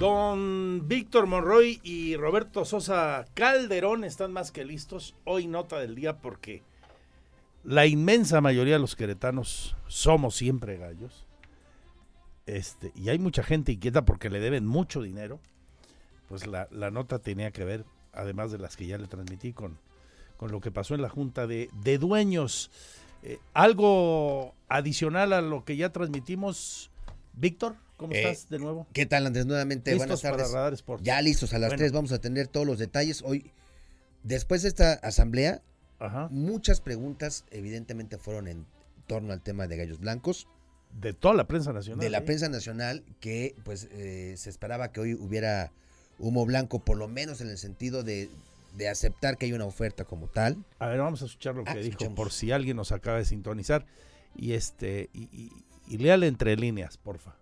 Don Víctor Monroy y Roberto Sosa Calderón están más que listos. Hoy nota del día porque la inmensa mayoría de los queretanos somos siempre gallos. Este, y hay mucha gente inquieta porque le deben mucho dinero. Pues la, la nota tenía que ver, además de las que ya le transmití, con, con lo que pasó en la Junta de, de Dueños. Eh, algo adicional a lo que ya transmitimos, Víctor, ¿cómo Eh, estás de nuevo? ¿Qué tal, Andrés? Nuevamente, ¿Listos buenas para tardes. Radar Sports? Ya listos, a las Bueno. 3 vamos a tener todos los detalles. Hoy, después de esta asamblea, muchas preguntas evidentemente fueron en torno al tema de gallos blancos. De toda la prensa nacional. De la ¿eh? prensa nacional, que pues eh, se esperaba que hoy hubiera humo blanco, por lo menos en el sentido de, de aceptar que hay una oferta como tal. A ver, vamos a escuchar lo que Ah, dijo, por si alguien nos acaba de sintonizar. Y este, y, y, y léale entre líneas, porfa.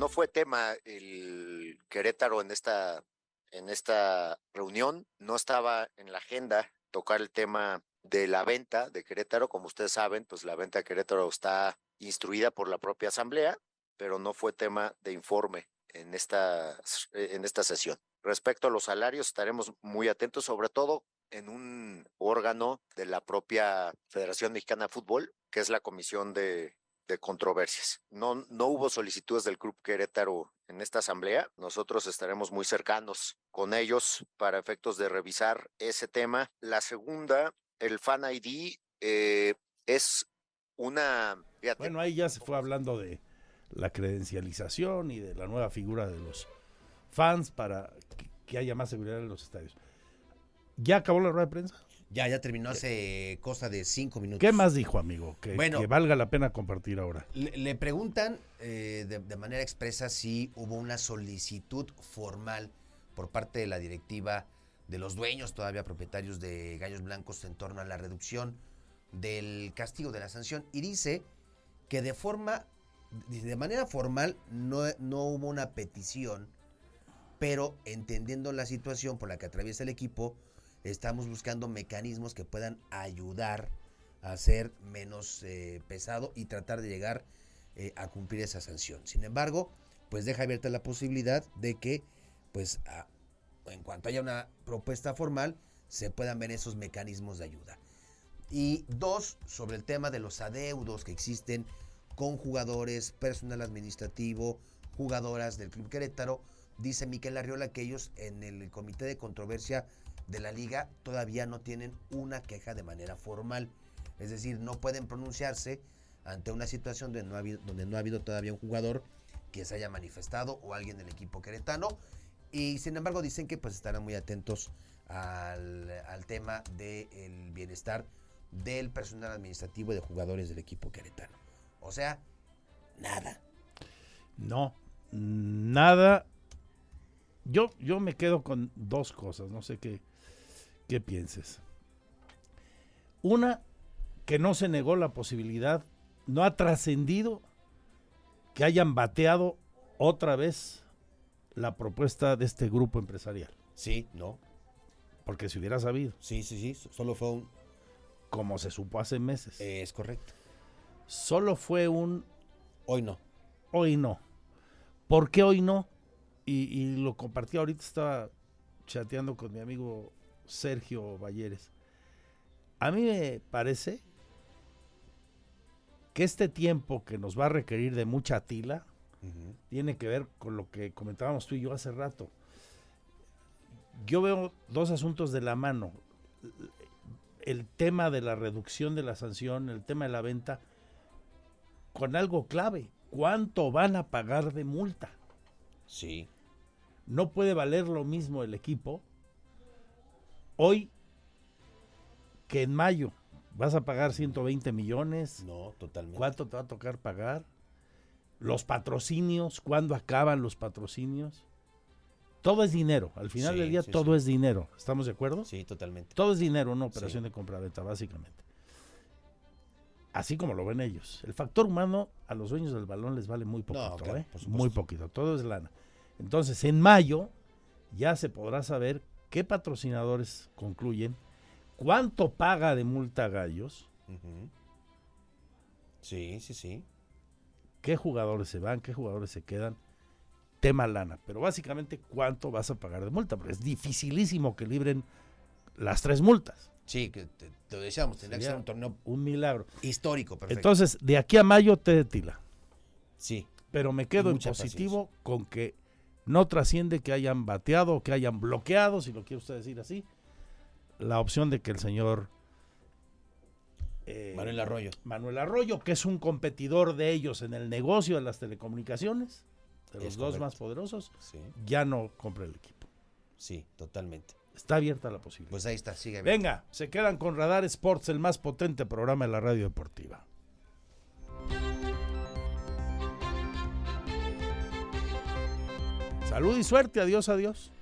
No fue tema el Querétaro en esta, en esta reunión, no estaba en la agenda tocar el tema de la venta de Querétaro, como ustedes saben, pues la venta de Querétaro está instruida por la propia asamblea, pero no fue tema de informe en esta, en esta sesión. Respecto a los salarios, estaremos muy atentos, sobre todo en un órgano de la propia Federación Mexicana de Fútbol, que es la Comisión de, de Controversias. No, no hubo solicitudes del Club Querétaro en esta asamblea. Nosotros estaremos muy cercanos con ellos para efectos de revisar ese tema. La segunda, el Fan ID, eh, es una... Bueno, ahí ya se fue hablando de la credencialización y de la nueva figura de los fans para que haya más seguridad en los estadios. ¿Ya acabó la rueda de prensa? Ya, ya terminó hace cosa de cinco minutos. ¿Qué más dijo, amigo? Que, Bueno. que valga la pena compartir ahora. Le, le preguntan eh, de, de manera expresa si hubo una solicitud formal por parte de la directiva de los dueños, todavía propietarios de Gallos Blancos, en torno a la reducción del castigo de la sanción. Y dice que de forma, de manera formal, no, no hubo una petición, pero entendiendo la situación por la que atraviesa el equipo, estamos buscando mecanismos que puedan ayudar a ser menos eh, pesado y tratar de llegar eh, a cumplir esa sanción. Sin embargo, pues deja abierta la posibilidad de que, pues, en cuanto haya una propuesta formal, se puedan ver esos mecanismos de ayuda. Y dos, sobre el tema de los adeudos que existen con jugadores, personal administrativo, jugadoras del Club Querétaro, dice Miquel Arriola que ellos en el comité de controversia de la liga todavía no tienen una queja de manera formal. Es decir, no pueden pronunciarse ante una situación donde no ha habido, donde no ha habido todavía un jugador que se haya manifestado o alguien del equipo queretano. Y sin embargo dicen que pues estarán muy atentos al, tema del bienestar del personal administrativo y de jugadores del equipo queretano. O sea, nada. No, nada. Yo, yo me quedo con dos cosas, no sé qué, qué pienses. Una, que no se negó la posibilidad, no ha trascendido que hayan bateado otra vez la propuesta de este grupo empresarial. Sí, no. Porque si hubiera sabido. Sí, sí, sí, solo fue un... Como se supo hace meses. Es correcto. Solo fue un... Hoy no. Hoy no. ¿Por qué hoy no? Y, y lo compartí ahorita, estaba chateando con mi amigo Sergio Valleres. A mí me parece que este tiempo que nos va a requerir de mucha tila tiene que ver con lo que comentábamos tú y yo hace rato. Yo veo dos asuntos de la mano. El tema de la reducción de la sanción, el tema de la venta, con algo clave. ¿Cuánto van a pagar de multa? Sí. No puede valer lo mismo el equipo hoy que en mayo. ¿Vas a pagar 120 millones? No, totalmente. ¿Cuánto te va a tocar pagar? Los patrocinios, ¿cuándo acaban los patrocinios? Todo es dinero. Al final Sí, del día sí, todo sí. es dinero. ¿Estamos de acuerdo? Sí, totalmente. Todo es dinero, una operación de compraventa, básicamente. Así como lo ven ellos. El factor humano a los dueños del balón les vale muy poquito, claro, ¿eh? Muy poquito. Todo es lana. Entonces, en mayo ya se podrá saber qué patrocinadores concluyen, cuánto paga de multa Gallos. Sí, sí, sí. qué jugadores se van, qué jugadores se quedan. Tema lana. Pero básicamente, cuánto vas a pagar de multa. Porque es dificilísimo que libren las tres multas. Sí, que te, te lo decíamos, tendría que ser un torneo Un milagro. histórico, perfecto. Entonces, de aquí a mayo te de tila. sí, Pero me quedo en positivo con que no trasciende que hayan bateado que hayan bloqueado, si lo quiere usted decir así, la opción de que el señor eh, Manuel Arroyo. Manuel Arroyo, que es un competidor de ellos en el negocio de las telecomunicaciones, de los Es dos correcto. más poderosos, Sí, ya no compre el equipo. sí, totalmente. Está abierta la posibilidad. Pues ahí está, sigue. Venga, se quedan con Radar Sports, el más potente programa de la radio deportiva. Salud y suerte, adiós, adiós.